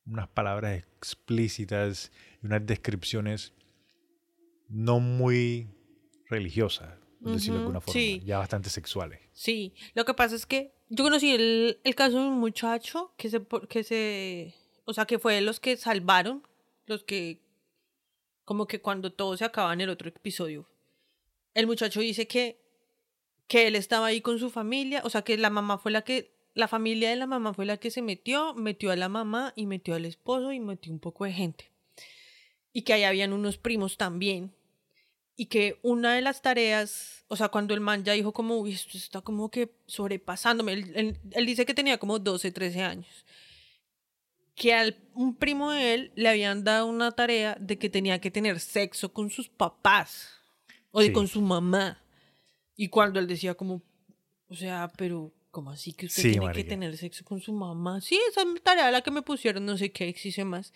unas palabras explícitas y unas descripciones no muy religiosas, por decirlo de alguna forma, sí. ya bastante sexuales. Sí, lo que pasa es que yo conocí el, el caso de un muchacho que se, que se, o sea, que fue de los que salvaron, los que, como que cuando todo se acaba en el otro episodio, el muchacho dice que, que él estaba ahí con su familia, o sea, que la mamá fue la que, la familia de la mamá fue la que se metió, metió a la mamá y metió al esposo y metió un poco de gente. Y que ahí habían unos primos también y que una de las tareas, o sea, cuando el man ya dijo como, uy, esto está como que sobrepasándome, él, él- él dice que tenía como 12, 13 años, que a un primo de él le habían dado una tarea de que tenía que tener sexo con sus papás o de Sí. con su mamá. Y cuando él decía como, o sea, pero, ¿cómo así que usted Sí, tiene que tener sexo con su mamá? Sí, esa es la tarea la que me pusieron, no sé qué, existe más.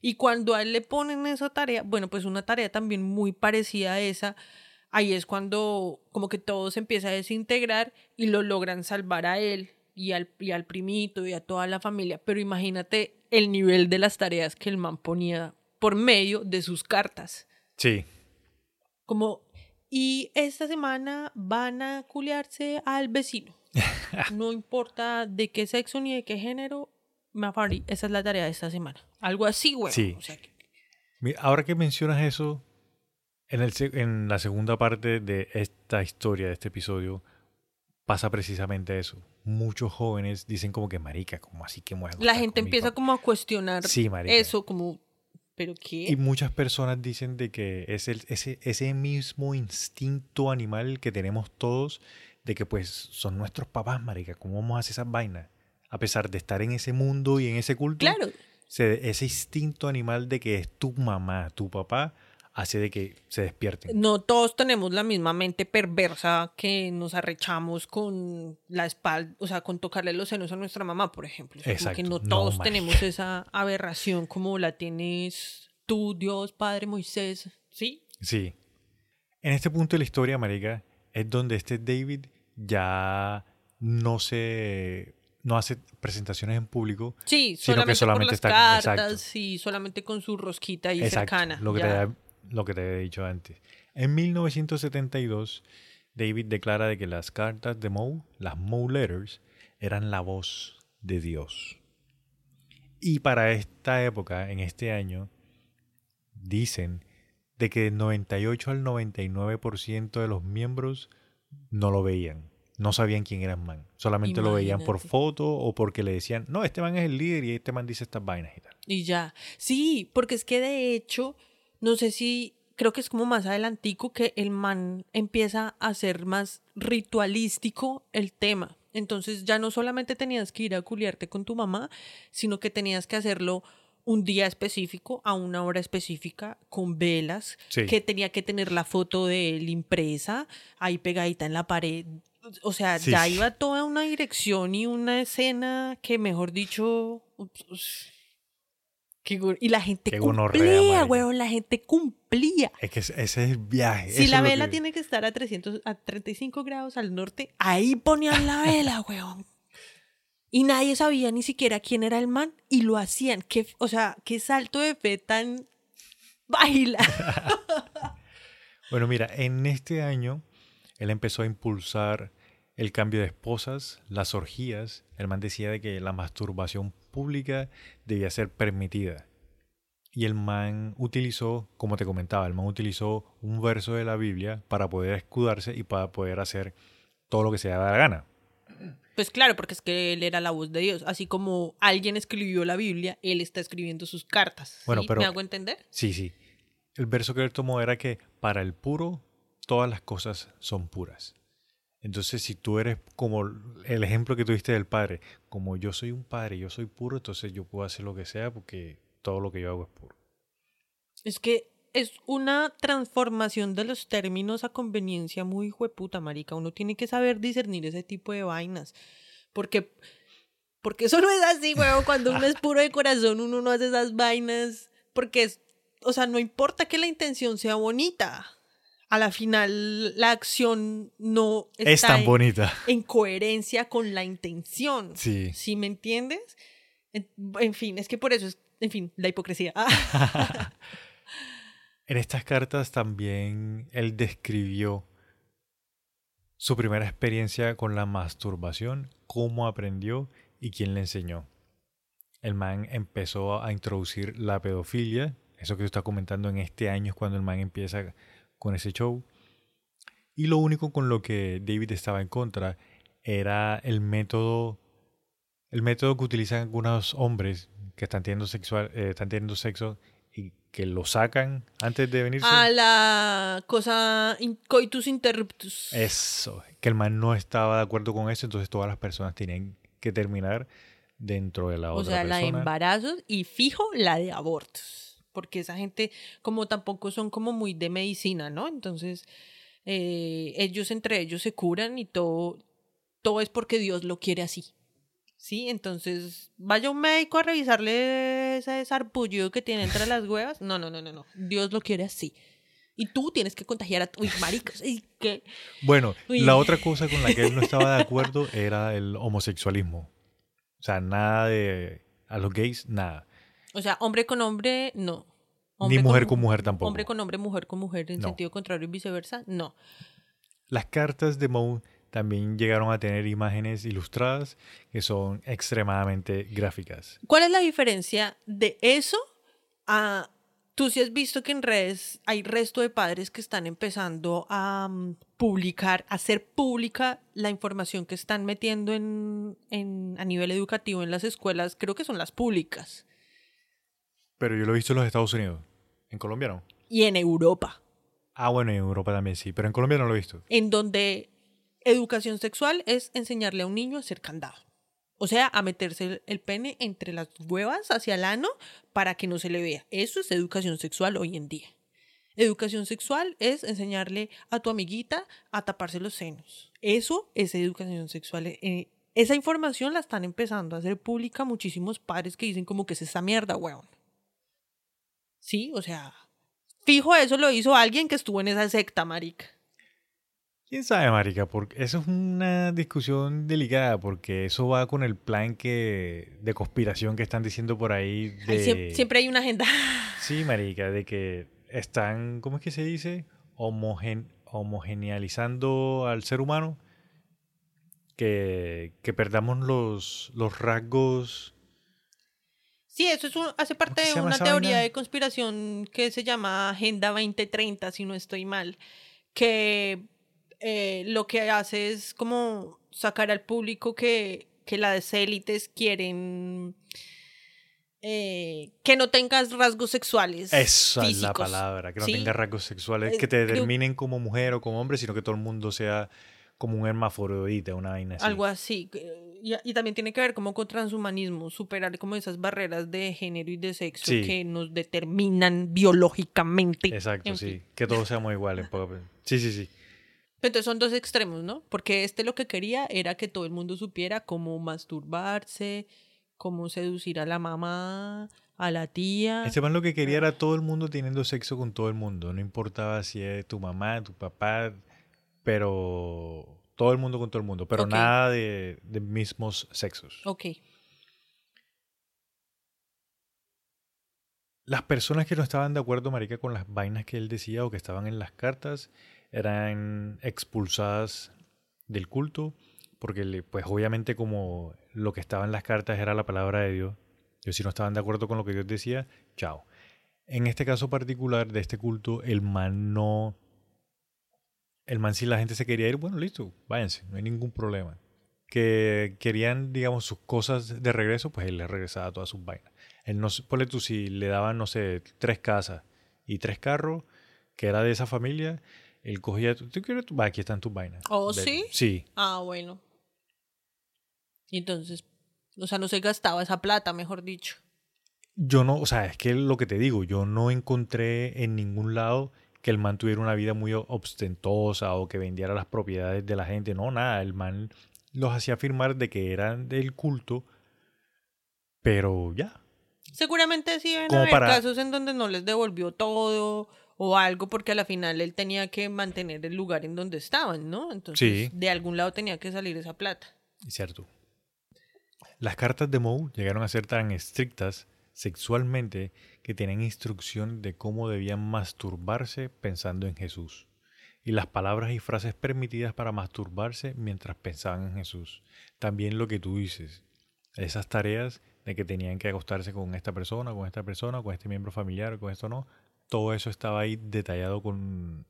Y cuando a él le ponen esa tarea, bueno, pues una tarea también muy parecida a esa, ahí es cuando como que todo se empieza a desintegrar y lo logran salvar a él y al, y al primito y a toda la familia. Pero imagínate el nivel de las tareas que el man ponía por medio de sus cartas. Sí, Como, y esta semana van a culiarse al vecino. No importa de qué sexo ni de qué género, Mafari, esa es la tarea de esta semana. Algo así, güey. Sí. O sea, que- Ahora que mencionas eso, en, el, en la segunda parte de esta historia, de este episodio, pasa precisamente eso. Muchos jóvenes dicen como que marica, como así que me a la gente empieza papá?". como a cuestionar Sí, eso, como, ¿pero qué? Y muchas personas dicen de que es el, ese, ese mismo instinto animal que tenemos todos, de que pues son nuestros papás, marica, ¿cómo vamos a hacer esas vainas? A pesar de estar en ese mundo y en ese culto, Claro, se- ese instinto animal de que es tu mamá, tu papá, hace de que se despierten. no todos tenemos la misma mente perversa que nos arrechamos con la espalda, o sea, con tocarle los senos a nuestra mamá, por ejemplo. O sea, como que no todos tenemos esa aberración como la tienes tú, Dios, Padre Moisés. ¿Sí? Sí. En este punto de la historia, marica, es donde este David ya no se no hace presentaciones en público. Sí, Sino solamente, que solamente por las está- cartas exacto. y solamente con su rosquita ahí Exacto, cercana. Lo que, te ya. lo que te había dicho antes. En 1972, David declara de que las cartas de Moe, las Moe Letters, eran la voz de Dios. Y para esta época, en este año, dicen de que del 98 al 99% de los miembros no lo veían. No sabían quién era el man. Solamente lo veían por foto o porque le decían, no, este man es el líder y este man dice estas vainas y tal. Y ya. Sí, porque es que de hecho, no sé si, creo que es como más adelantico que el man empieza a ser más ritualístico el tema. Entonces ya no solamente tenías que ir a culiarte con tu mamá, sino que tenías que hacerlo un día específico, a una hora específica, con velas, Sí. que tenía que tener la foto de él impresa, ahí pegadita en la pared. O sea, Sí, ya iba toda una dirección y una escena que, mejor dicho, ups, y la gente Qué cumplía, weón, la gente cumplía. Es que ese es el viaje. Si eso la vela que- tiene que estar a 300, a 35 grados al norte, ahí ponían la vela, weón. Y nadie sabía ni siquiera quién era el man y lo hacían. Qué, o sea, qué salto de fe tan baila. Bueno, mira, en este año él empezó a impulsar el cambio de esposas, las orgías. El man decía de que la masturbación pública debía ser permitida. Y el man utilizó, como te comentaba, el man utilizó un verso de la Biblia para poder escudarse y para poder hacer todo lo que se le da la gana. Pues claro, porque es que él era la voz de Dios. Así como alguien escribió la Biblia, él está escribiendo sus cartas. Bueno, pero- ¿Me hago entender? Sí, sí. El verso que él tomó era que para el puro todas las cosas son puras. Entonces, si tú eres como el ejemplo que tuviste del padre, como yo soy un padre, yo soy puro, entonces yo puedo hacer lo que sea porque todo lo que yo hago es puro. Es que es una transformación de los términos a conveniencia muy jueputa, marica. Uno tiene que saber discernir ese tipo de vainas. Porque, porque eso no es así, weón. Cuando uno es puro de corazón, uno no hace esas vainas. Porque, es, o sea, no importa que la intención sea bonita. A la final, la acción no está Es tan en- bonita. en coherencia con la intención. Sí. ¿Sí me entiendes? En, en fin, es que por eso es, en fin, la hipocresía. En estas cartas también él describió su primera experiencia con la masturbación, cómo aprendió y quién le enseñó. El man empezó a introducir la pedofilia, eso que tú estás comentando en este año es cuando el man empieza con ese show. Y lo único con lo que David estaba en contra era el método, el método que utilizan algunos hombres que están teniendo, sexual, eh, están teniendo sexo que lo sacan antes de venirse. a la cosa in- coitus interruptus. Eso, que el man no estaba de acuerdo con eso, entonces todas las personas tenían que terminar dentro de la o otra sea, la de persona. embarazos y fijo la de abortos. Porque esa gente, como tampoco son como muy de medicina, ¿no? Entonces, eh, ellos entre ellos se curan y todo, todo es porque Dios lo quiere así. ¿Sí? Entonces, vaya un médico a revisarle ese sarpullido que tiene entre las huevas. No, no, no, no, no. Dios lo quiere así. Y tú tienes que contagiar a tu... Uy, maricas, y que... Bueno, Uy. la otra cosa con la que él no estaba de acuerdo era el homosexualismo. O sea, nada de a los gays, nada. O sea, hombre con hombre, no. Ni mujer con mujer tampoco. Hombre con hombre, mujer con mujer, en No. sentido contrario y viceversa, no. Las cartas de Moe también llegaron a tener imágenes ilustradas que son extremadamente gráficas. ¿Cuál es la diferencia de eso a... Tú sí has visto que en redes hay resto de padres que están empezando a mm, publicar, a hacer pública la información que están metiendo en, en- a nivel educativo en las escuelas, creo que son las públicas, Pero yo lo he visto en los Estados Unidos. En Colombia no. y en Europa, Ah, bueno, en Europa también sí, pero en Colombia no lo he visto. en donde educación sexual es enseñarle a un niño a hacer candado. O sea, a meterse el, pene entre las huevas hacia el ano para que no se le vea. Eso es educación sexual hoy en día. Educación sexual es enseñarle a tu amiguita a taparse los senos. Eso es educación sexual. Eh, esa información la están empezando a hacer pública muchísimos padres que dicen como que es esa mierda, weón. Sí, o sea, fijo eso lo hizo alguien que estuvo en esa secta, marica. ¿Quién sabe, marica? Porque eso es una discusión delicada porque eso va con el plan que de conspiración que están diciendo por ahí de siem- siempre hay una agenda. Sí, marica, de que están, ¿cómo es que se dice? Homogen, homogenealizando al ser humano. Que, que perdamos los, los rasgos. Sí, eso es un- hace parte ¿Cómo que de una teoría vaina? de conspiración que se llama Agenda 2030, si no estoy mal, que eh, lo que hace es como sacar al público que, que las élites quieren eh, que no tengas rasgos sexuales. Esa es la palabra, que no ¿sí? tenga rasgos sexuales, que te determinen como mujer o como hombre, sino que todo el mundo sea como un hermafrodita, una vaina así. Algo así. Y, y también tiene que ver como con transhumanismo, superar como esas barreras de género y de sexo Sí. que nos determinan biológicamente. Exacto, En sí. fin. Que todos seamos iguales. Sí, sí, sí. Entonces son dos extremos, ¿no? Porque este lo que quería era que todo el mundo supiera cómo masturbarse, cómo seducir a la mamá, a la tía. Este man lo que quería era todo el mundo teniendo sexo con todo el mundo. No importaba si es tu mamá, tu papá, pero todo el mundo con todo el mundo. Pero nada de, de mismos sexos. Ok. Las personas que no estaban de acuerdo, marica, con las vainas que él decía o que estaban en las cartas, eran expulsadas del culto, porque pues obviamente como lo que estaba en las cartas era la palabra de Dios, ellos si no estaban de acuerdo con lo que Dios decía, chao. En este caso particular de este culto, el man no... El man si la gente se quería ir, bueno, listo, váyanse, no hay ningún problema. Que querían, digamos, sus cosas de regreso, pues él les regresaba todas sus vainas. Él no, ponle tú, si le daban, no sé, tres casas y tres carros, que era de esa familia, él cogía, ¿tú quieres? tu- aquí están tus vainas. ¿Oh, sí? Sí. Ah, bueno. Entonces, o sea, no se gastaba esa plata, mejor dicho. Yo no, o sea, es que lo que te digo, yo no encontré en ningún lado que el man tuviera una vida muy ostentosa o que vendiera las propiedades de la gente. No, nada, el man los hacía afirmar de que eran del culto, pero ya. Seguramente sí haber para- casos en donde no les devolvió todo o algo porque a la final él tenía que mantener el lugar en donde estaban, ¿no? Entonces, Sí. de algún lado tenía que salir esa plata. Cierto. Las cartas de Moe llegaron a ser tan estrictas sexualmente que tenían instrucción de cómo debían masturbarse pensando en Jesús. Y las palabras y frases permitidas para masturbarse mientras pensaban en Jesús. También lo que tú dices. Esas tareas de que tenían que acostarse con esta persona, con esta persona, con este miembro familiar, con esto no. Todo eso estaba ahí detallado con...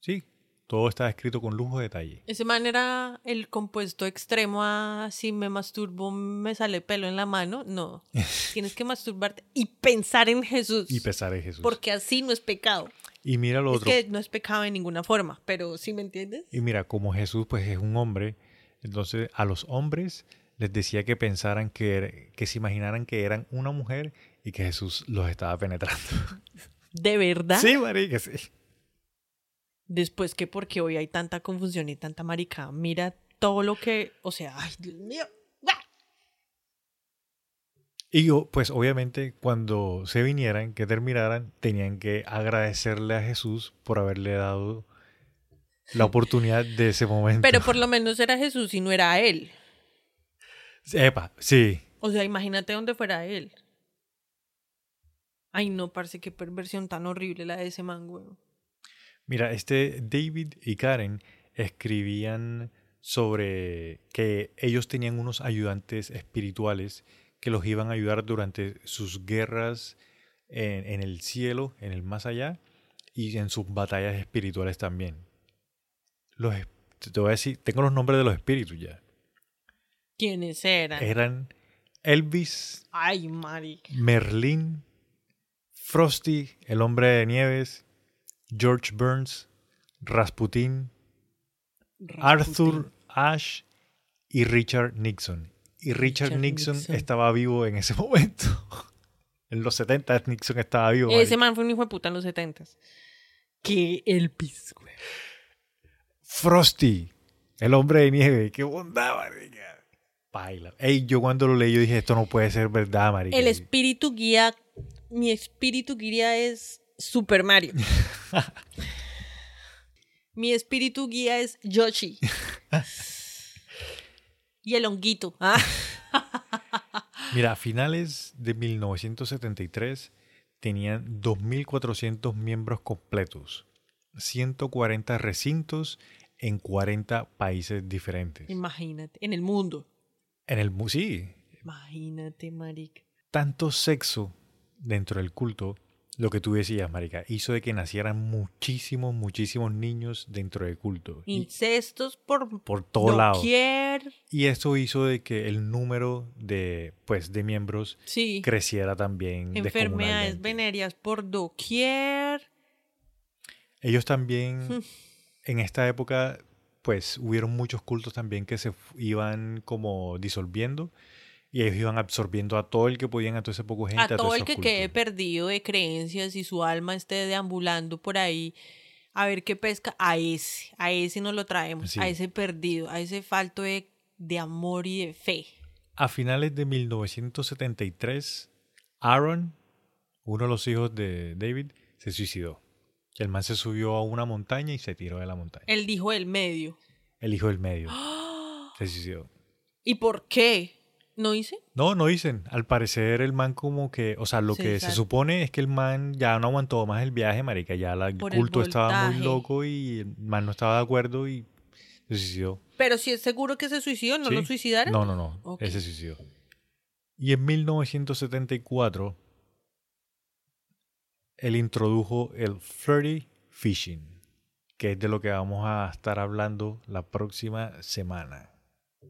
Sí, todo estaba escrito con lujo de detalle. Ese man era el compuesto extremo a si me masturbo me sale pelo en la mano. No, tienes que masturbarte y pensar en Jesús. Y pesar en Jesús. Porque así no es pecado. Y mira lo Es otro. que no es pecado en ninguna forma, pero ¿sí me entiendes? Y mira, como Jesús pues es un hombre, entonces a los hombres les decía que pensaran que, era- que se imaginaran que eran una mujer y que Jesús los estaba penetrando. ¿De verdad? Sí, marica, sí. Después que porque hoy hay tanta confusión y tanta marica, mira todo lo que, o sea, ay, Dios mío. Y yo, pues obviamente cuando se vinieran, que terminaran, tenían que agradecerle a Jesús por haberle dado la oportunidad de ese momento. Pero por lo menos era Jesús y no era él. Epa, sí. O sea, imagínate dónde fuera él. Ay, no, parece qué perversión tan horrible la de ese man, güey. Mira, este David y Karen escribían sobre que ellos tenían unos ayudantes espirituales que los iban a ayudar durante sus guerras en, en el cielo, en el más allá, y en sus batallas espirituales también. Los, te voy a decir, tengo los nombres de los espíritus ya. ¿Quiénes eran? Eran Elvis, Ay, Mari. Merlín, Frosty, el hombre de nieves, George Burns, Rasputin, Arthur Ashe y Richard Nixon. Y Richard, Richard Nixon, Nixon. estaba vivo en ese momento. en los 70 Nixon estaba vivo. Ese man fue un hijo de puta en los setentas. Que el pis, güey. Frosty, el hombre de nieve. Qué bondad, marica. Paila. Ey, yo cuando lo leí yo dije, esto no puede ser verdad, marica. El espíritu guía, mi espíritu guía es Super Mario. mi espíritu guía es Yoshi. y el honguito. Ah, Mira, a finales de 1973 tenían 2.400 miembros completos, 140 recintos en 40 países diferentes. imagínate, en el mundo. En el mu- sí, Imagínate, marica. tanto sexo dentro del culto, lo que tú decías, marica, hizo de que nacieran muchísimos, muchísimos niños dentro del culto. Incestos por por todo lado. Y esto hizo de que el número de, pues, de miembros Sí. creciera también. Enfermedades venéreas por doquier. Ellos también, en esta época, pues hubieron muchos cultos también que se iban como disolviendo y ellos iban absorbiendo a todo el que podían, a todo ese poco gente. A todo el que quede perdido de creencias y su alma esté deambulando por ahí a ver qué pesca, a ese, a ese nos lo traemos, Sí. a ese perdido, a ese falto de, de amor y de fe. A finales de 1973, Aaron, uno de los hijos de David, se suicidó. El man se subió a una montaña y se tiró de la montaña. El dijo del medio. El hijo del medio se suicidó. ¿Y por qué? ¿No hice? No, no dicen. Al parecer el man como que, o sea, lo que se supone es que el man ya no aguantó más el viaje, marica, ya la- el Por el culto estaba muy loco y el man no estaba de acuerdo y se suicidó. Pero si es seguro que se suicidó, ¿no ¿Sí? lo suicidaron? No, no, no, Ok. él se suicidó. Y en 1974 él introdujo el flirty fishing, que es de lo que vamos a estar hablando la próxima semana.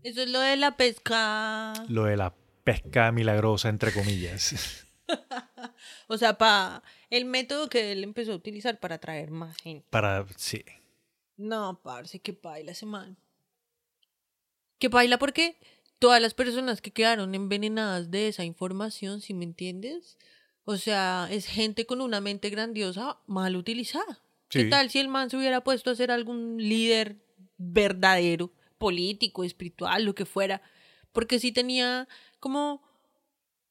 Eso es lo de la pesca. Lo de la pesca milagrosa, entre comillas. O sea, para el método que él empezó a utilizar para atraer más gente. Para, sí. No, parce, que baila ese man. Que baila porque todas las personas que quedaron envenenadas de esa información, si me entiendes? O sea, es gente con una mente grandiosa mal utilizada. ¿Qué tal si el man se hubiera puesto a ser algún líder verdadero? Político, espiritual, lo que fuera, porque sí tenía como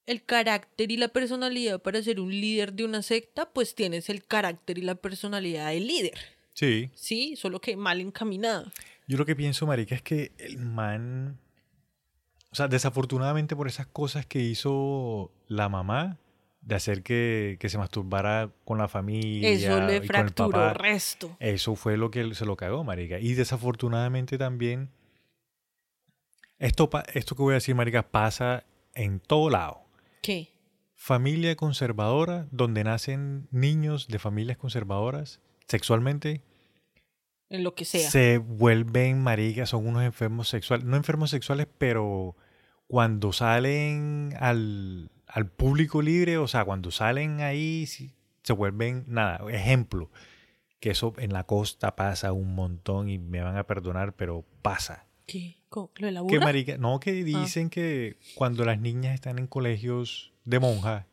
el carácter y la personalidad para ser un líder de una secta, pues tienes el carácter y la personalidad del líder. Sí. Sí, solo que mal encaminado. Yo lo que pienso, marica, es que el man... O sea, desafortunadamente por esas cosas que hizo la mamá, de hacer que, que se masturbara con la familia. Eso y con le el fracturó papá, resto. Eso fue lo que se lo cagó, marica. Y desafortunadamente también, esto, esto que voy a decir, marica, pasa en todo lado. ¿Qué? Familia conservadora, donde nacen niños de familias conservadoras, sexualmente, En lo que sea. se vuelven maricas, son unos enfermos sexuales. No enfermos sexuales, pero cuando salen al, al público libre, o sea, cuando salen ahí, se vuelven, nada, ejemplo, que eso en la costa pasa un montón y me van a perdonar, pero pasa. ¿Qué? ¿Lo de la Que marica, no, que dicen que cuando las niñas están en colegios de monjas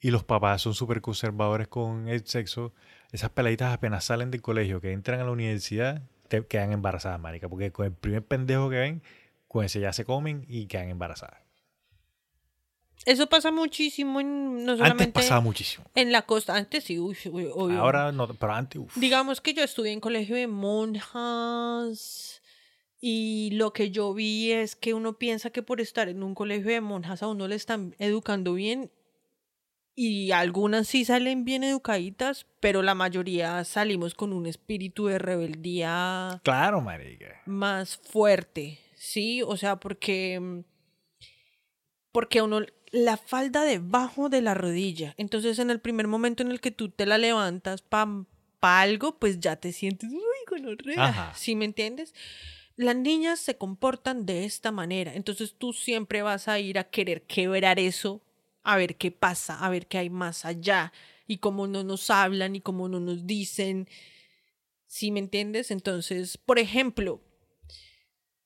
y los papás son súper conservadores con el sexo, esas peladitas apenas salen del colegio, que entran a la universidad, te quedan embarazadas, marica, porque con el primer pendejo que ven, con ese ya se comen y quedan embarazadas. Eso pasa muchísimo en, no Antes solamente pasaba muchísimo. en la costa. Antes sí, uy, uy, obvio. Ahora no, pero antes, uf. Digamos que yo estudié en colegio de monjas y lo que yo vi es que uno piensa que por estar en un colegio de monjas a uno le están educando bien y algunas sí salen bien educaditas, pero la mayoría salimos con un espíritu de rebeldía Claro, marica. más fuerte, ¿sí? O sea, porque mm, porque uno la falda debajo de la rodilla. Entonces, en el primer momento en el que tú te la levantas para algo, pues ya te sientes uy, gonorrea. Ajá. ¿Sí me entiendes? Las niñas se comportan de esta manera, entonces tú siempre vas a ir a querer quebrar eso, a ver qué pasa, a ver qué hay más allá, y cómo no nos hablan y cómo no nos dicen, ¿sí me entiendes? Entonces, por ejemplo,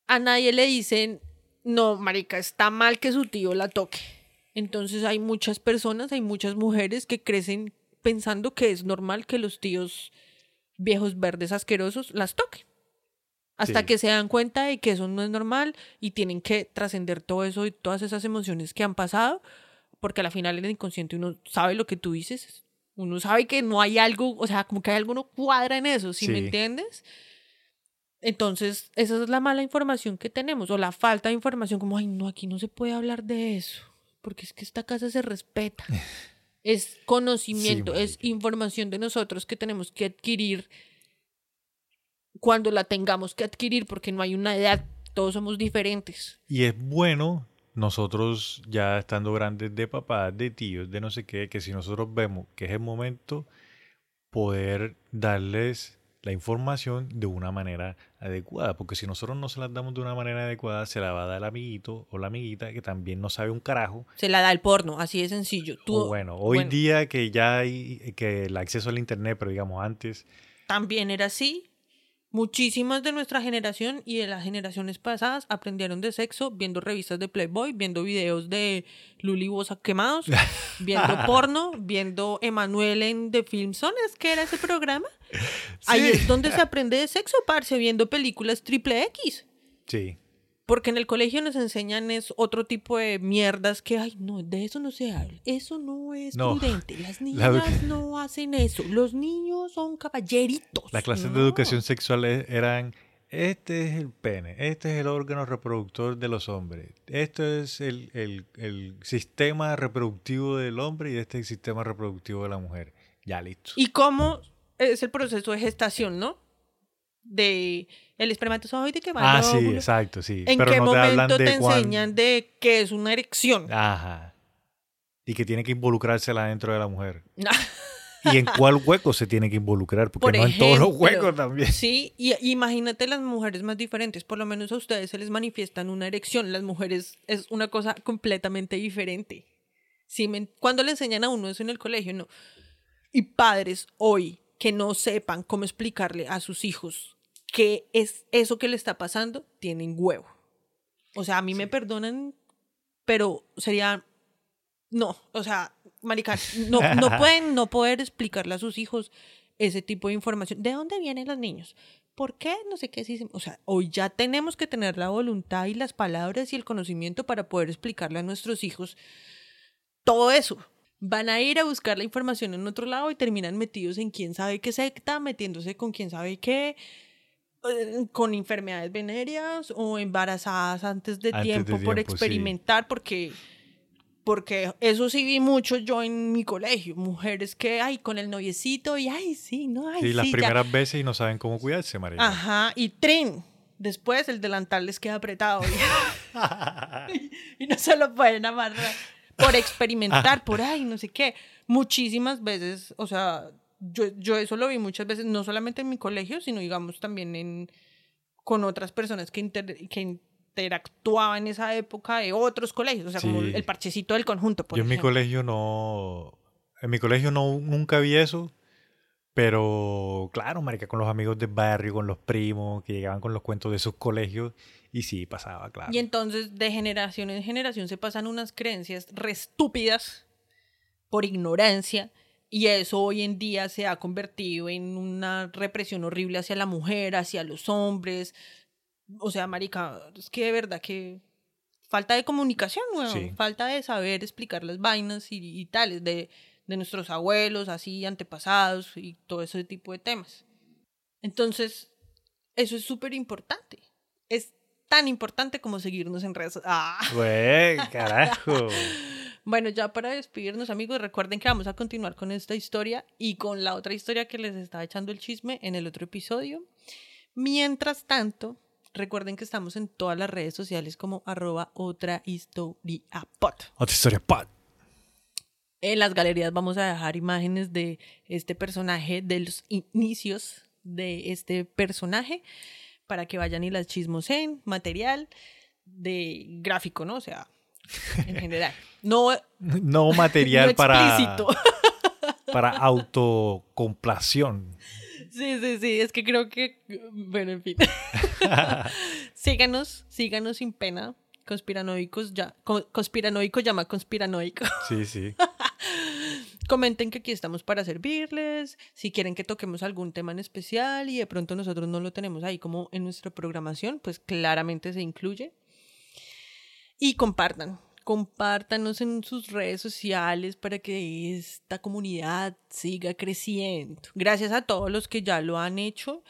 a nadie le dicen, no, marica, está mal que su tío la toque. Entonces hay muchas personas, hay muchas mujeres que crecen pensando que es normal que los tíos viejos verdes asquerosos las toquen. Hasta Sí. que se dan cuenta de que eso no es normal y tienen que trascender todo eso y todas esas emociones que han pasado, porque al final en el inconsciente uno sabe lo que tú dices, uno sabe que no hay algo, o sea, como que hay algo no cuadra en eso, ¿sí, me Sí. entiendes? Entonces, esa es la mala información que tenemos, o la falta de información, como, ay, no, aquí no se puede hablar de eso, porque es que esta casa se respeta. Es conocimiento, es información de nosotros que tenemos que adquirir cuando la tengamos que adquirir, porque no hay una edad, todos somos diferentes. Y es bueno nosotros ya estando grandes de papás, de tíos, de no sé qué, que si nosotros vemos que es el momento, poder darles la información de una manera adecuada. Porque si nosotros no se las damos de una manera adecuada, se la va a dar el amiguito o la amiguita que también no sabe un carajo. Se la da el porno, así de sencillo. Tú, o bueno, hoy bueno. día que ya hay que el acceso al internet, pero digamos antes, también era así. Muchísimas de nuestra generación y de las generaciones pasadas aprendieron de sexo viendo revistas de Playboy, viendo videos de Luli Bosa quemados, viendo porno, viendo Emanuel en The Film Zone, ¿es que era ese programa? Ahí es donde se aprende de sexo, parce, viendo películas triple X. sí, Porque en el colegio nos enseñan es otro tipo de mierdas que, ay, no, de eso no se habla. Eso no es No. prudente. Las La niñas edu- no hacen eso. Los niños son caballeritos. las clases de No. educación sexual e- eran este es el pene, este es el órgano reproductor de los hombres, esto es el, el- el sistema reproductivo del hombre y este es el sistema reproductivo de la mujer. Ya listo. Y cómo es el proceso de gestación, ¿no? De el espermatozoide que va ah, sí, óvulo. exacto, sí. ¿En Pero qué no te hablan momento te cuán- enseñan de qué es una erección? Ajá. Y que tiene que involucrársela dentro de la mujer. ¿Y en cuál hueco se tiene que involucrar? Porque Por no en todos los ejemplo, huecos también. Sí, y imagínate las mujeres más diferentes, por lo menos a ustedes se les manifiestan una erección, las mujeres es una cosa completamente diferente. Sí, cuando le enseñan a uno eso en el colegio, no. Y padres hoy que no sepan cómo explicarle a sus hijos qué es eso que le está pasando, tienen huevo. O sea, a mí me perdonan, pero sería no, o sea, marica, no, no pueden no poder explicarle a sus hijos ese tipo de información. ¿De dónde vienen los niños? ¿Por qué? No sé qué. sí, O sea, hoy ya tenemos que tener la voluntad y las palabras y el conocimiento para poder explicarle a nuestros hijos todo eso. Van a ir a buscar la información en otro lado y terminan metidos en quién sabe qué secta, metiéndose con quién sabe qué, eh, con enfermedades venéreas o embarazadas antes de Antes de tiempo por tiempo, sí. experimentar, porque porque eso sí vi mucho yo en mi colegio, mujeres que, ay, con el noviecito y, ay, sí, no, ay, Sí, sí, las ya". primeras veces y no saben cómo cuidarse, María. Ajá, y tren. Después el delantal les queda apretado y, y no se lo pueden amarrar por experimentar, por ay, no sé qué. Muchísimas veces, o sea, yo, yo eso lo vi muchas veces, no solamente en mi colegio, sino digamos también en, con otras personas que, inter- que interactuaban en esa época de otros colegios, o sea, como el parchecito del conjunto. Por Yo en mi colegio no. En mi colegio no, nunca vi eso. Pero claro, marica, con los amigos del barrio, con los primos, que llegaban con los cuentos de sus colegios. Y sí, pasaba, claro. Y entonces de generación en generación se pasan unas creencias re estúpidas por ignorancia y eso hoy en día se ha convertido en una represión horrible hacia la mujer, hacia los hombres. O sea, marica, es que de verdad que falta de comunicación, weón. Sí. falta de saber explicar las vainas y, y tales de, de nuestros abuelos, así, antepasados y todo ese tipo de temas. Entonces, eso es súper importante. Tan importante como seguirnos en redes. Ah. Güey, carajo. Bueno, ya para despedirnos, amigos, recuerden que vamos a continuar con esta historia y con la otra historia que les estaba echando el chisme en el otro episodio. Mientras tanto, recuerden que estamos en todas las redes sociales como arroba otra historia pod. Otra historia, pat. En las galerías vamos a dejar imágenes de este personaje, de los inicios de este personaje, para que vayan y las chismoseen, material de gráfico, ¿no? O sea, en general. No, No material no para, para autocomplación. Sí, sí, sí, es que creo que, bueno, en fin. síganos, síganos sin pena. Conspiranoicos ya, co- conspiranoico llama conspiranoico. Sí, sí. Comenten que aquí estamos para servirles, si quieren que toquemos algún tema en especial y de pronto nosotros no lo tenemos ahí como en nuestra programación, pues claramente se incluye. Y compartan, compártanos en sus redes sociales para que esta comunidad siga creciendo. Gracias a todos los que ya lo han hecho.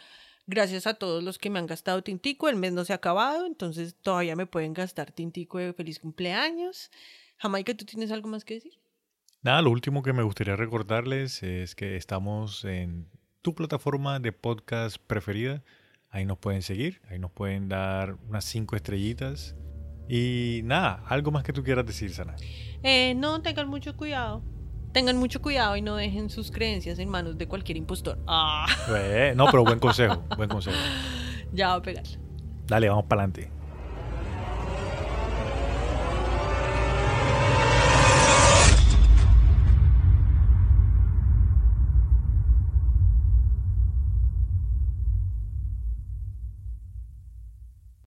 Gracias a todos los que me han gastado tintico. El mes no se ha acabado, entonces todavía me pueden gastar tintico de feliz cumpleaños. Jamaica, ¿tú tienes algo más que decir? Nada, lo último que me gustaría recordarles es que estamos en tu plataforma de podcast preferida. Ahí nos pueden seguir, ahí nos pueden dar unas cinco estrellitas. Y nada, algo más que tú quieras decir, Sana. Eh, no, tengan mucho cuidado. Tengan mucho cuidado y no dejen sus creencias en manos de cualquier impostor. Ah, Eh, no, pero buen consejo, buen consejo. ya va a pegar. Dale, vamos para adelante.